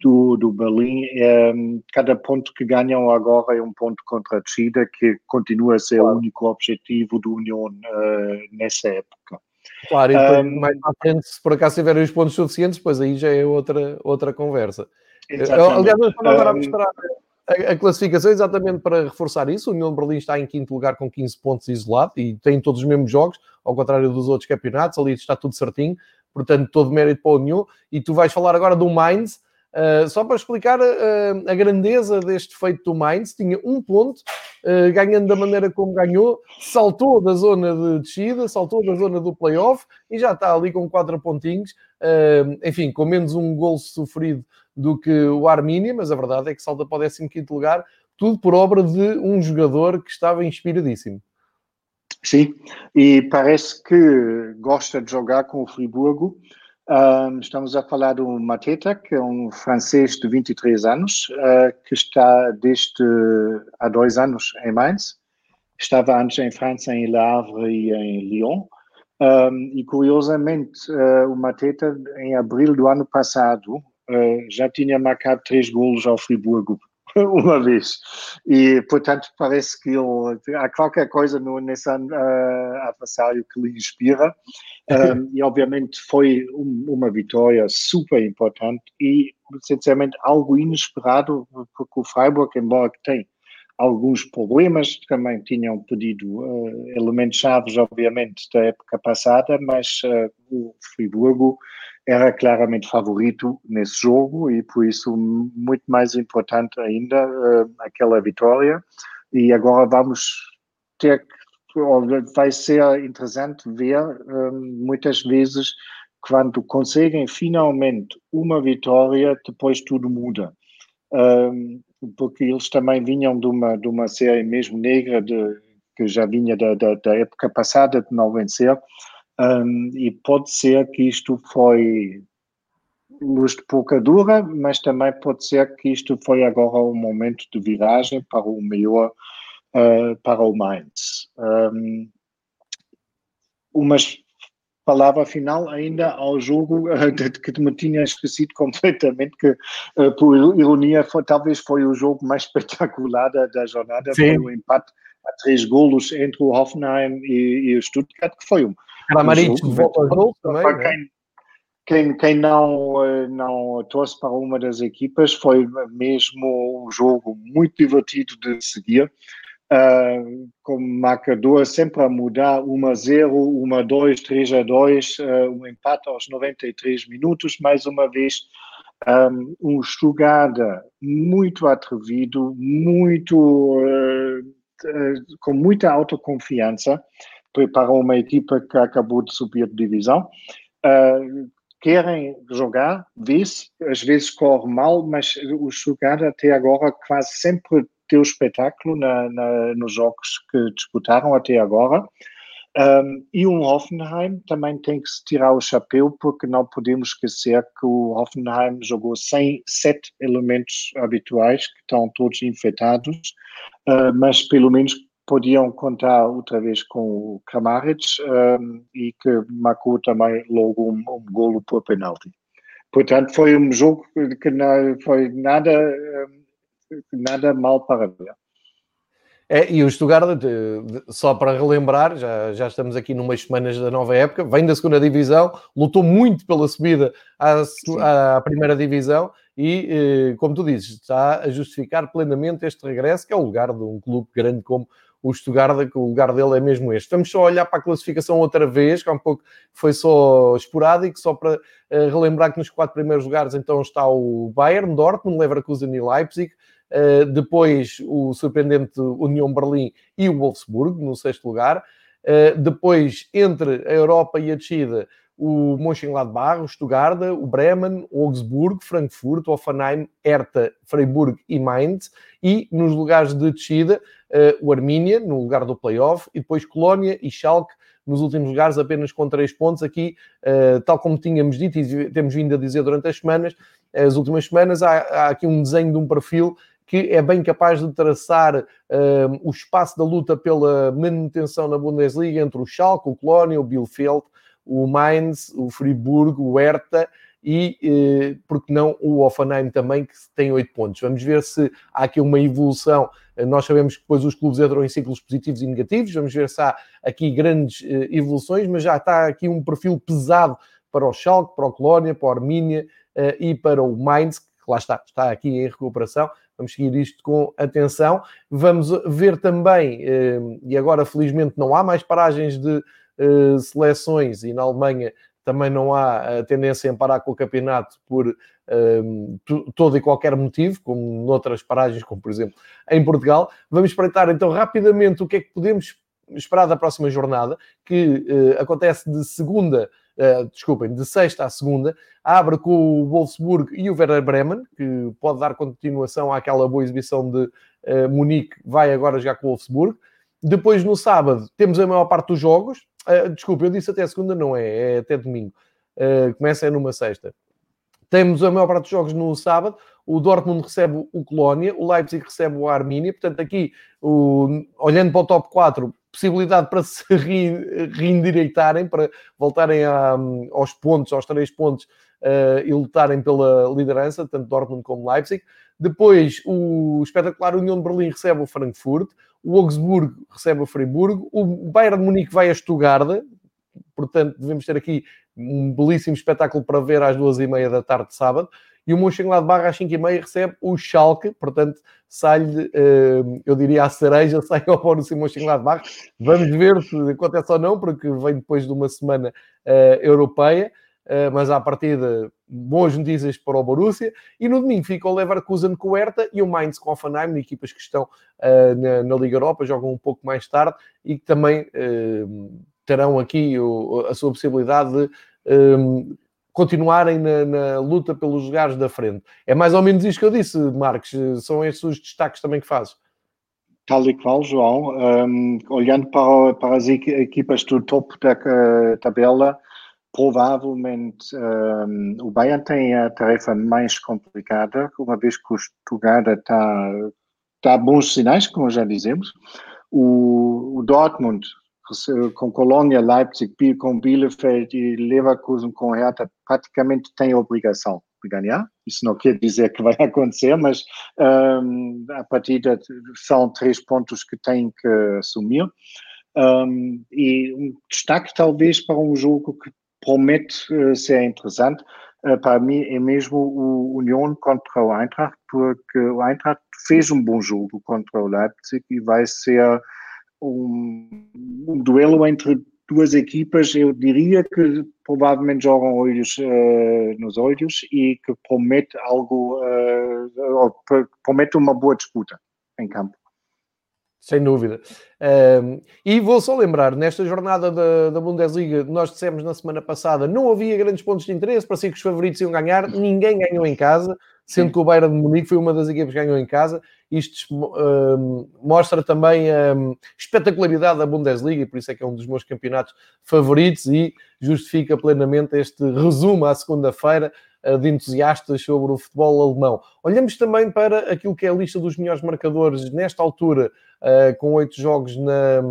do, do Berlim, é, cada ponto que ganham agora é um ponto contra a descida, que continua a ser claro. o único objetivo do União uh, nessa época. Claro, e depois, um, mais à frente, se por acaso tiverem os pontos suficientes, depois aí já é outra, outra conversa. Exatamente. Aliás, eu estava agora a mostrar a, a, classificação exatamente para reforçar isso. O União de Berlim está em quinto lugar com 15 pontos isolado e tem todos os mesmos jogos, ao contrário dos outros campeonatos, ali está tudo certinho, portanto, todo mérito para o União. E tu vais falar agora do Mainz, Uh, só para explicar uh, a grandeza deste feito do Mainz, tinha um ponto, uh, ganhando da maneira como ganhou, saltou da zona de descida, saltou da zona do playoff e já está ali com quatro pontinhos, enfim, com menos um gol sofrido do que o Arminia, mas a verdade é que salta para o 15 lugar, tudo por obra de um jogador que estava inspiradíssimo. Sim, e parece que gosta de jogar com o Friburgo. Estamos a falar do Mateta, que é um francês de 23 anos, uh, que está desde há dois anos em Mainz. Estava antes em França, em Le Havre e em Lyon. E curiosamente, uh, o Mateta, em abril do ano passado, uh, já tinha marcado três golos ao Friburgo uma vez. E, portanto, parece que ele, há qualquer coisa no, nesse uh, adversário que lhe inspira. Um, e, obviamente, foi um, uma vitória super importante e, sinceramente, algo inesperado, porque o Freiburg, embora tenha alguns problemas, também tinham pedido uh, elementos chaves, obviamente, da época passada, mas uh, o Friburgo era claramente favorito nesse jogo e por isso muito mais importante ainda uh, aquela vitória. E agora vamos ter vai ser interessante ver uh, muitas vezes quando conseguem finalmente uma vitória depois tudo muda. Uh, porque eles também vinham de uma de uma série mesmo negra de que já vinha da, da, da época passada de não vencer um, e pode ser que isto foi luz de pouca dura, mas também pode ser que isto foi agora um momento de viragem para o melhor uh, para o Mainz. Um, uma palavra final ainda ao jogo uh, que me tinha esquecido completamente, que uh, por ironia foi, talvez foi o jogo mais espetacular da, da jornada, Sim. foi o empate a três golos entre o Hoffenheim e, e o Stuttgart, que foi um Kramaric de volta ao jogo também. Para quem, quem, quem não, eh, não torce para uma das equipas, foi mesmo um jogo muito divertido de seguir. Uh, com marcador sempre a mudar, 1 a 0, 1 a 2, 3 a 2, uh, um empate aos 93 minutos, mais uma vez um, um jogada muito atrevido, muito uh, com muita autoconfiança, para uma equipa que acabou de subir de divisão. Uh, querem jogar, vê-se, às vezes corre mal, mas o jogar até agora quase sempre deu espetáculo na, na, nos jogos que disputaram até agora. Um, e um Hoffenheim também tem que se tirar o chapéu, porque não podemos esquecer que o Hoffenheim jogou sem sete elementos habituais, que estão todos infectados, uh, mas pelo menos podiam contar outra vez com o Kramaric um, e que marcou também logo um, um golo por penalti. Portanto, foi um jogo que não foi nada, nada mal para ver. É, e o Stuttgart, só para relembrar, já, já estamos aqui numas semanas da nova época, vem da segunda divisão, lutou muito pela subida à, à primeira divisão e, eh, como tu dizes, está a justificar plenamente este regresso, que é o lugar de um clube grande como o Stuttgart, que o lugar dele é mesmo este. Vamos só olhar para a classificação outra vez, que é um pouco foi só esporádico, só para uh, relembrar que nos quatro primeiros lugares então está o Bayern, Dortmund, Leverkusen e Leipzig, uh, depois o surpreendente União Berlim e o Wolfsburg no sexto lugar, uh, depois entre a Europa e a descida o Mönchengladbach, o Stuttgart, o Bremen, o Augsburgo, Frankfurt, Offenheim, Hertha, Freiburg e Mainz. E nos lugares de descida, uh, o Armínia, no lugar do playoff, e depois Colónia e Schalke, nos últimos lugares, apenas com três pontos. Aqui, uh, tal como tínhamos dito e temos vindo a dizer durante as semanas, as últimas semanas, há, aqui um desenho de um perfil que é bem capaz de traçar uh, o espaço da luta pela manutenção na Bundesliga entre o Schalke, o Colónia, o Bielefeld, o Mainz, o Friburgo, o Hertha e, eh, porque não, o Offenheim também, que tem 8 pontos. Vamos ver se há aqui uma evolução. Eh, nós sabemos que depois os clubes entram em ciclos positivos e negativos, vamos ver se há aqui grandes eh, evoluções, mas já está aqui um perfil pesado para o Schalke, para o Colónia, para o Armínia eh, e para o Mainz, que lá está, está aqui em recuperação. Vamos seguir isto com atenção. Vamos ver também, e agora felizmente não há mais paragens de seleções e na Alemanha também não há tendência em parar com o campeonato por um, todo e qualquer motivo, como noutras paragens, como por exemplo em Portugal. Vamos espreitar então rapidamente o que é que podemos esperar da próxima jornada, que uh, acontece de segunda, uh, desculpem, de sexta à segunda, abre com o Wolfsburg e o Werder Bremen, que pode dar continuação àquela boa exibição de uh, Munique, vai agora já com o Wolfsburg. Depois, no sábado, temos a maior parte dos jogos, Uh, desculpa, eu disse até segunda, não é, é até domingo. Uh, começa é numa sexta. Temos a maior parte dos jogos no sábado. O Dortmund recebe o Colónia, o Leipzig recebe o Arminia. Portanto, aqui, o, olhando para o top 4, possibilidade para se reendireitarem, para voltarem a, aos pontos, aos três pontos uh, e lutarem pela liderança, tanto Dortmund como Leipzig. Depois, o espetacular União de Berlim recebe o Frankfurt o Augsburgo recebe o Freiburgo, o Bayern de Munique vai a Stuttgart, portanto devemos ter aqui um belíssimo espetáculo para ver às duas e meia da tarde de sábado, e o Mönchengladbach às cinco e meia recebe o Schalke, portanto sai-lhe, eh, eu diria, a cereja, sai ao Borussia Mönchengladbach, vamos ver se acontece ou não, porque vem depois de uma semana uh, europeia, mas à partida boas notícias para o Borussia. E no domingo fica o Leverkusen com o Hertha e o Mainz com o Offenheim, equipas que estão uh, na, na, Liga Europa, jogam um pouco mais tarde e que também uh, terão aqui a sua possibilidade de um, continuarem na, na, luta pelos lugares da frente. É mais ou menos isto que eu disse, Marcos. São esses os destaques também que fazes. Tal e qual, João. Um, olhando para, para as equipas do topo da uh, tabela, provavelmente um, o Bayern tem a tarefa mais complicada, uma vez que o Stuttgart está, está bons sinais, como já dizemos. O, o Dortmund com Colônia, Leipzig, com Bielefeld e Leverkusen com Hertha praticamente tem a obrigação de ganhar. Isso não quer dizer que vai acontecer, mas um, a partida são três pontos que têm que assumir. Um, e um destaque talvez para um jogo que promete uh, ser interessante. Uh, para mim é mesmo o Union contra o Eintracht, porque o Eintracht fez um bom jogo contra o Leipzig e vai ser um, um duelo entre duas equipas, eu diria que provavelmente jogam olhos uh, nos olhos e que promete algo, promete uma boa disputa em campo. Sem dúvida. Um, e vou só lembrar, nesta jornada da, da, Bundesliga, nós dissemos na semana passada, não havia grandes pontos de interesse, parecia que os favoritos iam ganhar, ninguém ganhou em casa, sendo que o Bayern de Munique foi uma das equipes que ganhou em casa. Isto um, mostra também a um, espetacularidade da Bundesliga, e por isso é que é um dos meus campeonatos favoritos e justifica plenamente este resumo à segunda-feira de entusiastas sobre o futebol alemão. Olhamos também para aquilo que é a lista dos melhores marcadores nesta altura, eh, com oito jogos na,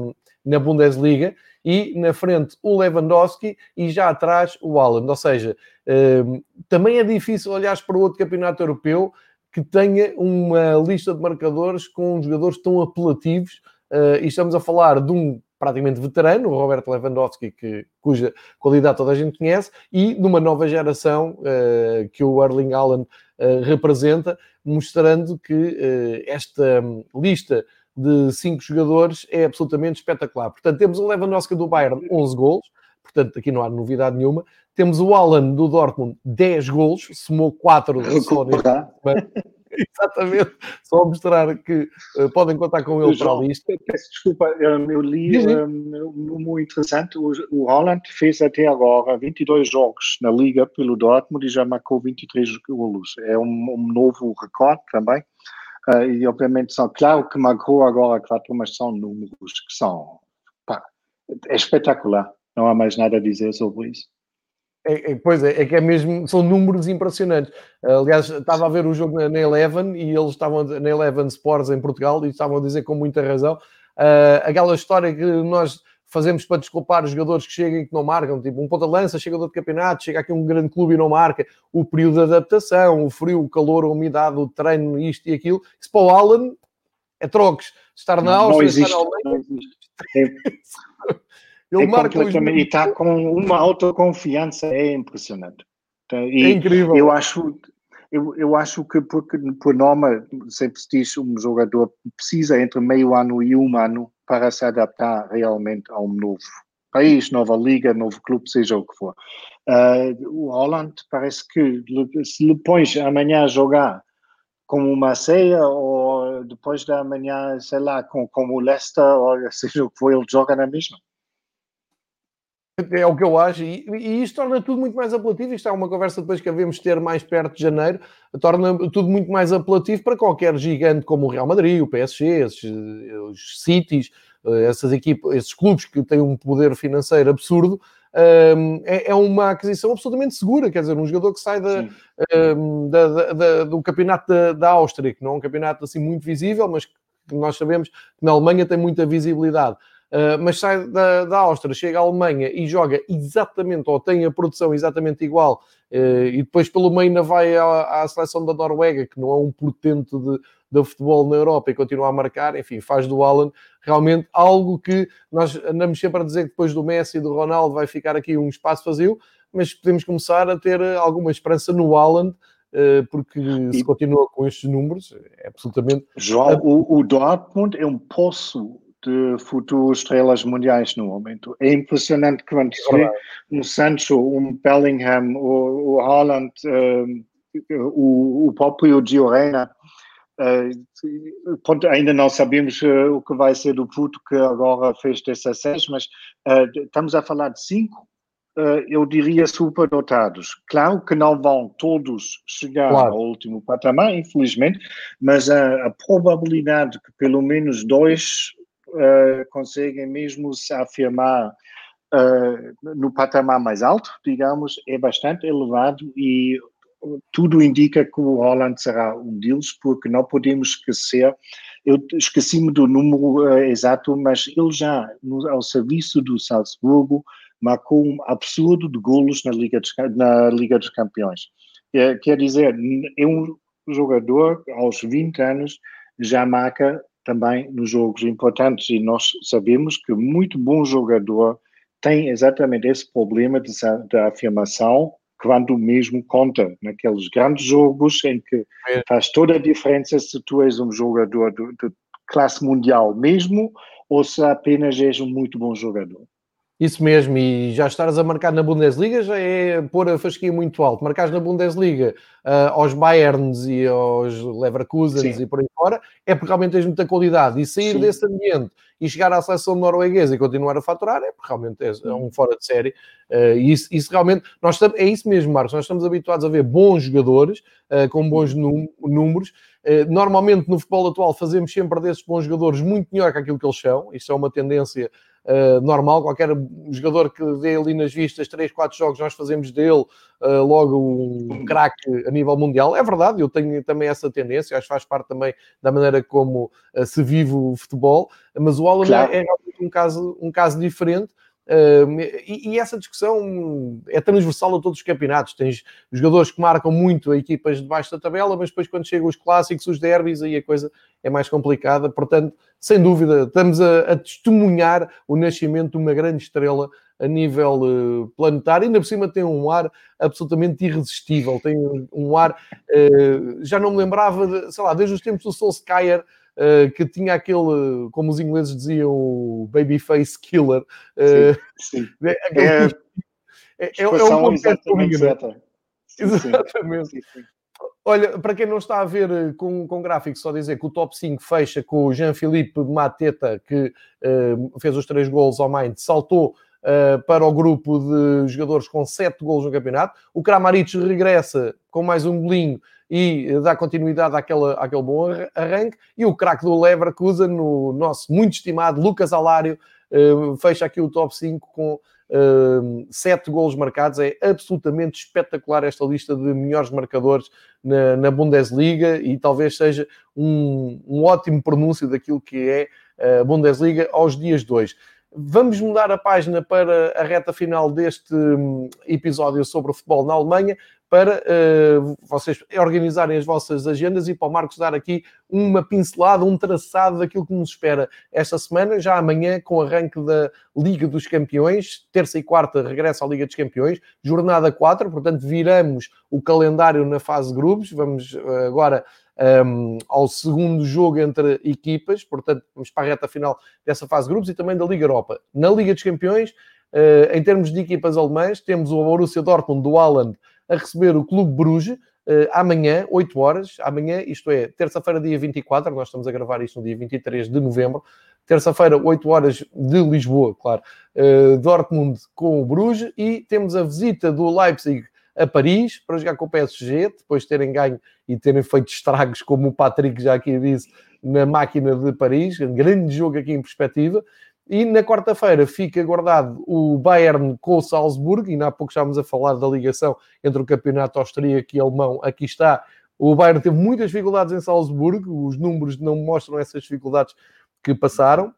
na Bundesliga, e na frente o Lewandowski e já atrás o Haaland. Ou seja, eh, também é difícil olhar para outro campeonato europeu que tenha uma lista de marcadores com jogadores tão apelativos. e estamos a falar de um praticamente veterano, o Roberto Lewandowski, que, cuja qualidade toda a gente conhece, e de uma nova geração uh, que o Erling Haaland uh, representa, mostrando que uh, esta lista de cinco jogadores é absolutamente espetacular. Portanto, temos o Lewandowski do Bayern, 11 gols, portanto, aqui não há novidade nenhuma. Temos o Alan do Dortmund, 10 gols, somou 4 só neste Exatamente, só mostrar que uh, podem contar com ele para a lista. Peço desculpa, eu li um, muito interessante. O, o Holland fez até agora 22 jogos na Liga pelo Dortmund e já marcou 23 golos. É um, um novo recorde também. Uh, e obviamente são, claro que marcou agora quatro, mas são números que são pá, é espetacular. Não há mais nada a dizer sobre isso. É, é, pois é, é que é mesmo, são números impressionantes. Aliás, estava a ver o jogo na, na Eleven e eles estavam na Eleven Sports em Portugal e estavam a dizer com muita razão uh, aquela história que nós fazemos para desculpar os jogadores que chegam e que não marcam, tipo um ponta-lança, chega do outro campeonato, chega aqui um grande clube e não marca, o período de adaptação, o frio, o calor, a umidade, o treino, isto e aquilo. Isso para o Alan é trocos. Estar na Áustria, estar na Alemanha. Ele é marca os... E está com uma autoconfiança, é impressionante. E é incrível. Eu acho, eu, eu acho que porque, por norma, sempre se diz um jogador precisa entre meio ano e um ano para se adaptar realmente a um novo país, nova liga, novo clube, seja o que for. Uh, o Holland parece que se lhe pões amanhã a jogar como uma ceia ou depois da manhã, sei lá, com, como o Leicester, ou seja o que for, ele joga na mesma. É o que eu acho, e, e isto torna tudo muito mais apelativo. Isto é uma conversa depois que havemos ter mais perto de janeiro, torna tudo muito mais apelativo para qualquer gigante como o Real Madrid, o PSG, esses, os Cities, eh, essas equipas, esses clubes que têm um poder financeiro absurdo. É, é, uma aquisição absolutamente segura, quer dizer, um jogador que sai da, da, da, da, do campeonato da, da Áustria, que não é um campeonato assim muito visível, mas que nós sabemos que na Alemanha tem muita visibilidade. Uh, mas sai da, da Áustria, chega à Alemanha e joga exatamente, ou tem a produção exatamente igual, uh, e depois pelo meio ainda vai à, à, seleção da Noruega, que não é um portento de, de futebol na Europa e continua a marcar, enfim, faz do Alan realmente algo que nós andamos sempre a dizer que depois do Messi e do Ronaldo vai ficar aqui um espaço vazio, mas podemos começar a ter alguma esperança no Alan, uh, porque e... se continua com estes números, é absolutamente. João, o, o Dortmund é um poço de futuras estrelas mundiais no momento. É impressionante quando se vê um Sancho, um Bellingham, o, o Haaland, um, o, o próprio Gio Reyna. Uh, ainda não sabemos uh, o que vai ser do puto que agora fez 16, mas uh, estamos a falar de cinco, eu diria superdotados. Claro que não vão todos chegar claro. ao último patamar, infelizmente, mas a, a probabilidade que pelo menos dois uh, conseguem mesmo se afirmar uh, no patamar mais alto, digamos, é bastante elevado e tudo indica que o Holland será um deles, porque não podemos esquecer, eu esqueci-me do número uh, exato, mas ele já, no, ao serviço do Salzburgo, marcou um absurdo de golos na Liga dos, na Liga dos Campeões. É, quer dizer, é um jogador, aos 20 anos, já marca também nos jogos importantes e nós sabemos que muito bom jogador tem exatamente esse problema de, de afirmação quando mesmo conta naqueles grandes jogos em que é. faz toda a diferença se tu és um jogador de, de classe mundial mesmo ou se apenas és um muito bom jogador. Isso mesmo, e já estares a marcar na Bundesliga já é pôr a fasquia muito alto. Marcares na Bundesliga uh, aos Bayerns e aos Leverkusens Sim. e por aí fora, é porque realmente tens muita qualidade. E sair Sim. desse ambiente e chegar à seleção norueguesa e continuar a faturar, é porque realmente é, um fora de série. Uh, e isso, isso, realmente, nós estamos, é isso mesmo, Marcos, nós estamos habituados a ver bons jogadores uh, com bons números. normalmente no futebol atual fazemos sempre desses bons jogadores muito melhor que aquilo que eles são, isso é uma tendência uh, normal. Qualquer jogador que dê ali nas vistas 3, 4 jogos, nós fazemos dele uh, logo um craque a nível mundial. É verdade, eu tenho também essa tendência, acho que faz parte também da maneira como uh, se vive o futebol, mas o Alan claro. é, é um caso, um caso diferente. E, essa discussão é transversal a todos os campeonatos. Tens jogadores que marcam muito a equipas de baixo da tabela, mas depois, quando chegam os clássicos, os derbys, aí a coisa é mais complicada. Portanto, sem dúvida, estamos a, a testemunhar o nascimento de uma grande estrela a nível uh, planetário, ainda por cima tem um ar absolutamente irresistível, tem um ar, uh, já não me lembrava, de, sei lá, desde os tempos do Solskjaer, uh, que tinha aquele, como os ingleses diziam, o babyface killer. sim, sim. É, é, é, é, um completo comigo, Exatamente. Sim, sim. Olha, para quem não está a ver eh, com, com gráficos, só dizer que o top 5 fecha com o Jean-Philippe Mateta, que uh, fez os três gols ao Mainz, saltou uh, para o grupo de jogadores com 7 gols no campeonato. O Kramaric regressa com mais um golinho e dá continuidade àquela, àquele bom arranque. E o craque do Leverkusen, o nosso muito estimado Lucas Alário, uh, fecha aqui o top 5 com uh, sete golos marcados. É absolutamente espetacular esta lista de melhores marcadores na, na Bundesliga e talvez seja um, um, ótimo pronúncio daquilo que é a Bundesliga aos dias de hoje. Vamos mudar a página para a reta final deste hum, episódio sobre o futebol na Alemanha para uh, vocês organizarem as vossas agendas e para o Marcos dar aqui uma pincelada, um traçado daquilo que nos espera esta semana, já amanhã com o arranque da Liga dos Campeões, terça e quarta regressa à Liga dos Campeões, jornada 4, portanto viramos o calendário na fase grupos, vamos uh, agora um, ao segundo jogo entre equipas, portanto vamos para a reta final dessa fase de grupos e também da Liga Europa. Na Liga dos Campeões, uh, em termos de equipas alemãs, temos o Borussia Dortmund do Haaland a receber o Clube Bruges uh, amanhã, 8 horas, amanhã, isto é, terça-feira, dia 24, nós estamos a gravar isto no dia 23 de novembro, terça-feira, 8 horas de Lisboa, claro, uh, Dortmund com o Bruges, e temos a visita do Leipzig a Paris para jogar com o PSG, depois de terem ganho e terem feito estragos, como o Patrick já aqui disse, na máquina de Paris, um grande jogo aqui em perspectiva. E na quarta-feira fica guardado o Bayern com o Salzburgo, e há pouco estávamos a falar da ligação entre o campeonato austríaco e alemão. Aqui está. O Bayern teve muitas dificuldades em Salzburgo, os números não mostram essas dificuldades que passaram.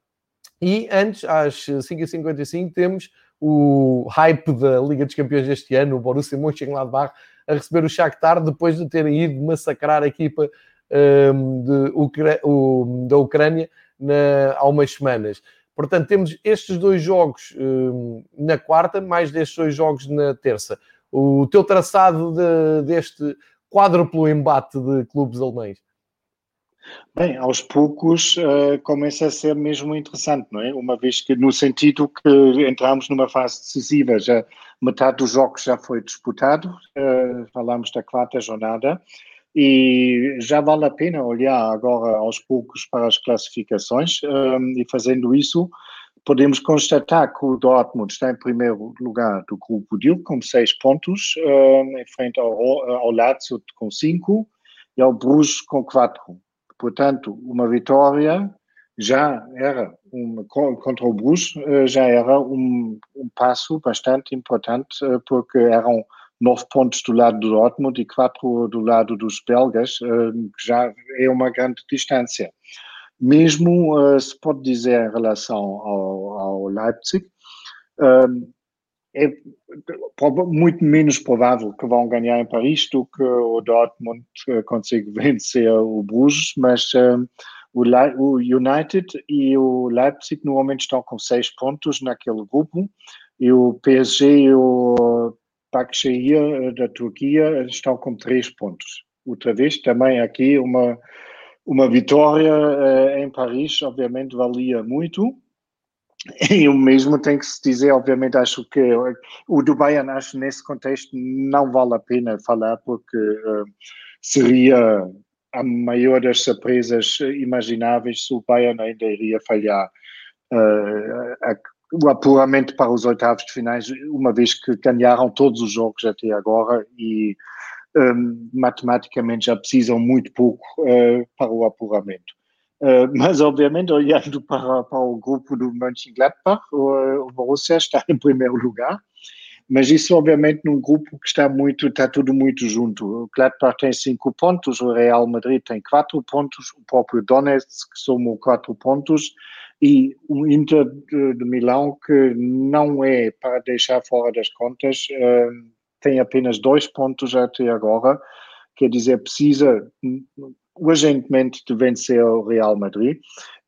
E antes, às 5h55, temos o hype da Liga dos Campeões deste ano, o Borussia Mönchengladbach, a receber o Shakhtar depois de terem ido massacrar a equipa um, de o, da Ucrânia na, há umas semanas. Portanto, temos estes dois jogos um, na quarta, mais destes dois jogos na terça. O teu traçado de, deste quádruplo embate de clubes alemães? Bem, aos poucos uh, começa a ser mesmo interessante, não é? Uma vez que, no sentido que entramos numa fase decisiva, já metade dos jogos já foi disputado, uh, falamos da quarta jornada, e já vale a pena olhar agora aos poucos para as classificações um, e fazendo isso podemos constatar que o Dortmund está em primeiro lugar do grupo D com seis pontos, um, em frente ao, ao Lazio com cinco e ao Bruges com quatro. Portanto, uma vitória já era um, contra o Bruges uh, já era um, um passo bastante importante uh, porque eram nove pontos do lado do Dortmund e quatro do lado dos belgas, eh, que já é uma grande distância. Mesmo eh, se pode dizer em relação ao, ao Leipzig, eh, é muito menos provável que vão ganhar em Paris do que o Dortmund consiga vencer o Bruges, mas o United e o Leipzig normalmente estão com seis pontos naquele grupo e o PSG e o Başakşehir eh, da Turquia estão com três pontos. Outra vez, também aqui uma, uma vitória uh, em Paris, obviamente, valia muito. E o mesmo tem que se dizer, obviamente, acho que o do Bayern, acho nesse contexto, não vale a pena falar, porque uh, seria a maior das surpresas imagináveis se o Bayern ainda iria falhar uh, a o apuramento para os oitavos de finais, uma vez que ganharam todos os jogos até agora e um, matematicamente já precisam muito pouco uh, para o apuramento. Uh, mas, obviamente, olhando para, para o grupo do Mönchengladbach, o, o Borussia está em primeiro lugar, mas isso, obviamente, num grupo que está muito, está tudo muito junto. O Gladbach tem cinco pontos, o Real Madrid tem quatro pontos, o próprio Donetsk somou quatro pontos, e o Inter de, de, Milão, que não é para deixar fora das contas, uh, tem apenas dois pontos até agora, quer dizer, precisa urgentemente de vencer o Real Madrid,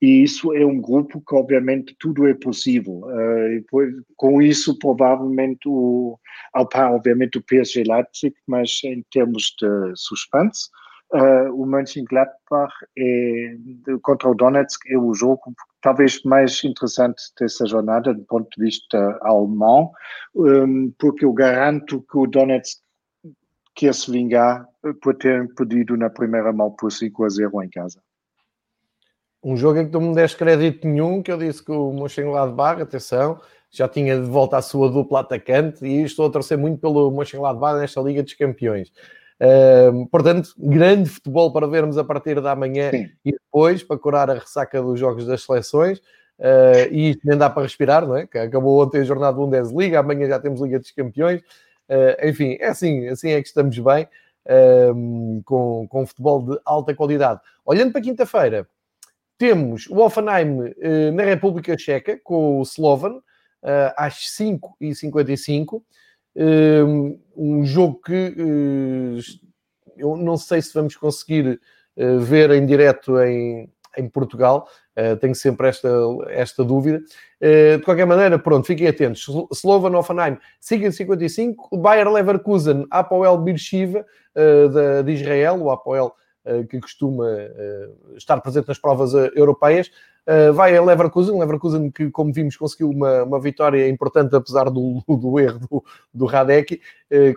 e isso é um grupo que obviamente tudo é possível. Uh, com isso, provavelmente, o, obviamente o PSG Leipzig, mas em termos de suspense, uh, o Mönchengladbach é, contra o Donetsk é o jogo talvez mais interessante dessa jornada do ponto de vista alemão, um, porque eu garanto que o Donetsk quer se vingar por ter perdido na primeira mão por 5 a 0 em casa. Um jogo em que tu me deste crédito nenhum, que eu disse que o Mönchengladbach, atenção, já tinha de volta a sua dupla atacante e estou a torcer muito pelo Mönchengladbach nesta Liga dos Campeões. Uh, portanto, grande futebol para vermos a partir da manhã Sim. e depois para curar a ressaca dos jogos das seleções. Uh, e isto nem dá para respirar, não é? Que acabou ontem a jornada do Bundesliga, amanhã já temos Liga dos Campeões. Uh, enfim, é assim, assim é que estamos bem com, com futebol de alta qualidade. Olhando para quinta-feira, temos o Offenheim na República Checa com o Slovan às 5h55. Um jogo que eu não sei se vamos conseguir ver em direto em, em Portugal, uh, tenho sempre esta, esta dúvida. Uh, de qualquer maneira, pronto, fiquem atentos. Slovan Offenheim, 5,55. Bayer Leverkusen, Apoel Birshiva, uh, de, Israel, o Apoel que costuma estar presente nas provas europeias. Vai a Leverkusen, Leverkusen que, como vimos, conseguiu uma, uma vitória importante, apesar do, do erro do, do Radek,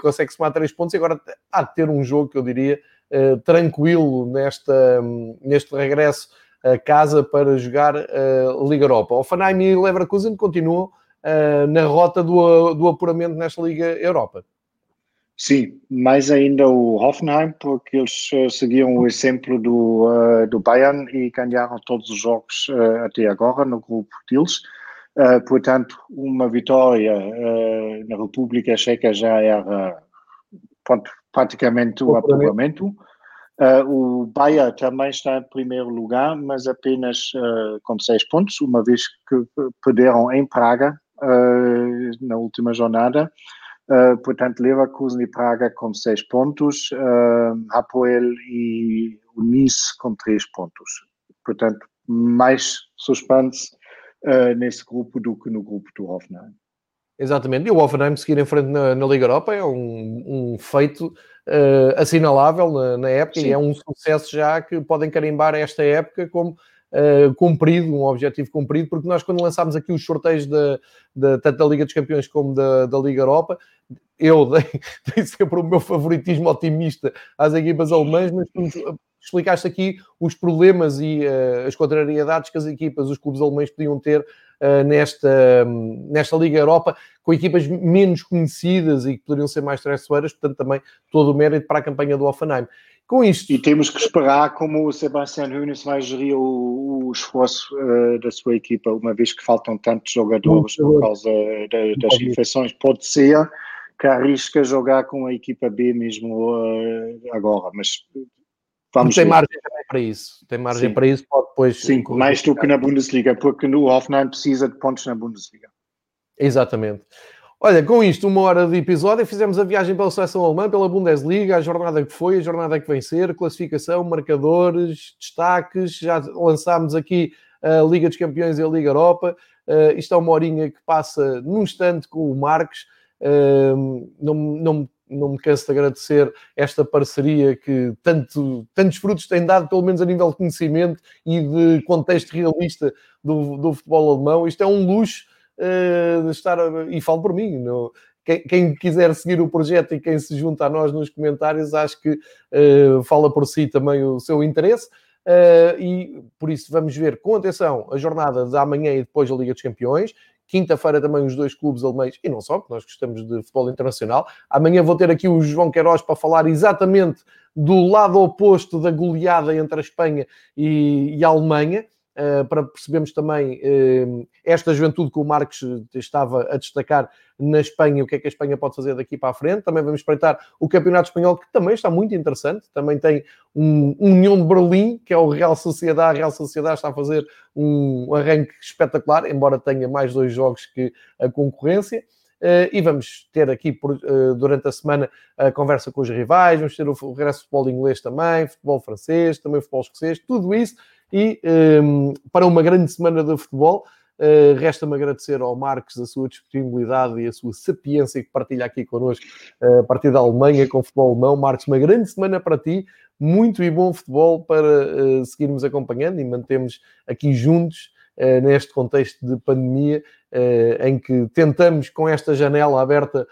consegue somar 3 pontos e agora há de ter um jogo que eu diria tranquilo nesta, um, neste regresso a casa para jogar a Liga Europa. Offenheim e Leverkusen continuam uh, na rota do, do apuramento nesta Liga Europa. Sim, mais ainda o Hoffenheim, porque eles uh, seguiam o exemplo do, uh, do Bayern e ganharam todos os jogos uh, até agora no grupo deles. portanto, uma vitória na República Checa já era pronto, praticamente o apuramento. Uh, o Bahia também está em primeiro lugar, mas apenas uh, com seis pontos, uma vez que perderam em Praga uh, na última jornada. portanto, Leverkusen e Praga com seis pontos, Hapoel e Nice com três pontos. Portanto, mais suspense nesse grupo do que no grupo do Hoffenheim. Exatamente, e o Hoffenheim seguir em frente na, na Liga Europa é um, um feito uh, assinalável na, na época Sim. e é um sucesso já que podem carimbar esta época como uh, cumprido, um objetivo cumprido, porque nós quando lançámos aqui os sorteios da, da, tanto da Liga dos Campeões como da, da Liga Europa, eu dei, dei, sempre o meu favoritismo otimista às equipas alemãs, mas tu explicaste aqui os problemas e uh, as contrariedades que as equipas, os clubes alemães podiam ter nesta, um, nesta Liga Europa, com equipas menos conhecidas e que poderiam ser mais traiçoeiras, portanto também todo o mérito para a campanha do Offenheim. Com isto... E temos que esperar como o Sebastian Hunes vai gerir o, o esforço uh, da sua equipa, uma vez que faltam tantos jogadores por causa de, das infecções. Pode ser que arrisca jogar com a equipa B mesmo uh, agora, mas Vamos tem ver. margem para isso. Tem margem Sim. para isso, pode depois. Sim, mais do que na Bundesliga, porque no Hoffenheim precisa de pontos na Bundesliga. Exatamente. Olha, com isto, uma hora de episódio, fizemos a viagem pela seleção alemã, pela Bundesliga, a jornada que foi, a jornada que vem ser, classificação, marcadores, destaques, já lançámos aqui a Liga dos Campeões e a Liga Europa. Uh, isto é uma horinha que passa num instante com o Marques. Uh, não, não não me canso de agradecer esta parceria que tanto, tantos frutos tem dado, pelo menos a nível de conhecimento e de contexto realista do, do futebol alemão. Isto é um luxo uh, de estar, e falo por mim, quem, quem, quiser seguir o projeto e quem se junta a nós nos comentários, acho que uh, fala por si também o seu interesse. Uh, e por isso vamos ver com atenção a jornada de amanhã e depois a Liga dos Campeões Quinta-feira também os dois clubes alemães, e não só, porque nós gostamos de futebol internacional. Amanhã vou ter aqui o João Queiroz para falar exatamente do lado oposto da goleada entre a Espanha e, e a Alemanha. Uh, para percebermos também uh, esta juventude que o Marcos estava a destacar na Espanha, o que é que a Espanha pode fazer daqui para a frente. Também vamos espreitar o Campeonato Espanhol, que também está muito interessante. Também tem um, União de Berlim, que é o Real Sociedade. A Real Sociedade está a fazer um arranque espetacular, embora tenha mais dois jogos que a concorrência. Uh, e vamos ter aqui por, uh, durante a semana a conversa com os rivais, vamos ter o regresso do futebol inglês também, futebol francês, também futebol escocês, tudo isso e um, para uma grande semana de futebol. Uh, Resta-me agradecer ao Marcos a sua disponibilidade e a sua sapiência que partilha aqui connosco uh, a partir da Alemanha com o futebol alemão. Marcos, uma grande semana para ti, muito e bom futebol para uh, seguirmos acompanhando e mantemos aqui juntos neste contexto de pandemia em que tentamos com esta janela aberta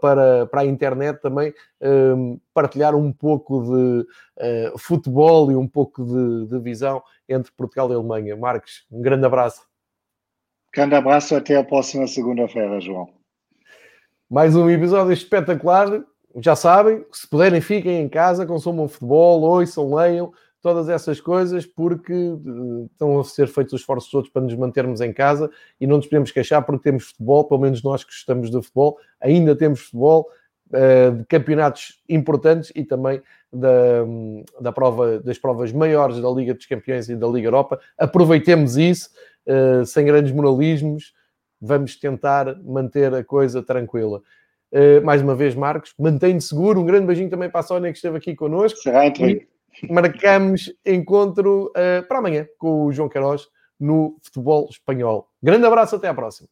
para, para a internet também uh, partilhar um pouco de uh, futebol e um pouco de, de, visão entre Portugal e Alemanha. Marcos, um grande abraço. Grande abraço, até a próxima segunda-feira, João. Mais um episódio espetacular. Já sabem, se puderem, fiquem em casa, consumam futebol, ouçam, leiam todas essas coisas, porque uh, estão a ser feitos os esforços todos para nos mantermos em casa e não nos podemos queixar porque temos futebol, pelo menos nós que gostamos de futebol, ainda temos futebol, uh, de campeonatos importantes e também da, da prova, das provas maiores da Liga dos Campeões e da Liga Europa. Aproveitemos isso, uh, sem grandes moralismos, vamos tentar manter a coisa tranquila. Mais uma vez, Marcos, mantém-te seguro. Um grande beijinho também para a Sónia que esteve aqui connosco. Será entre Marcamos encontro uh, para amanhã com o João Queiroz no futebol espanhol. Grande abraço, até à próxima.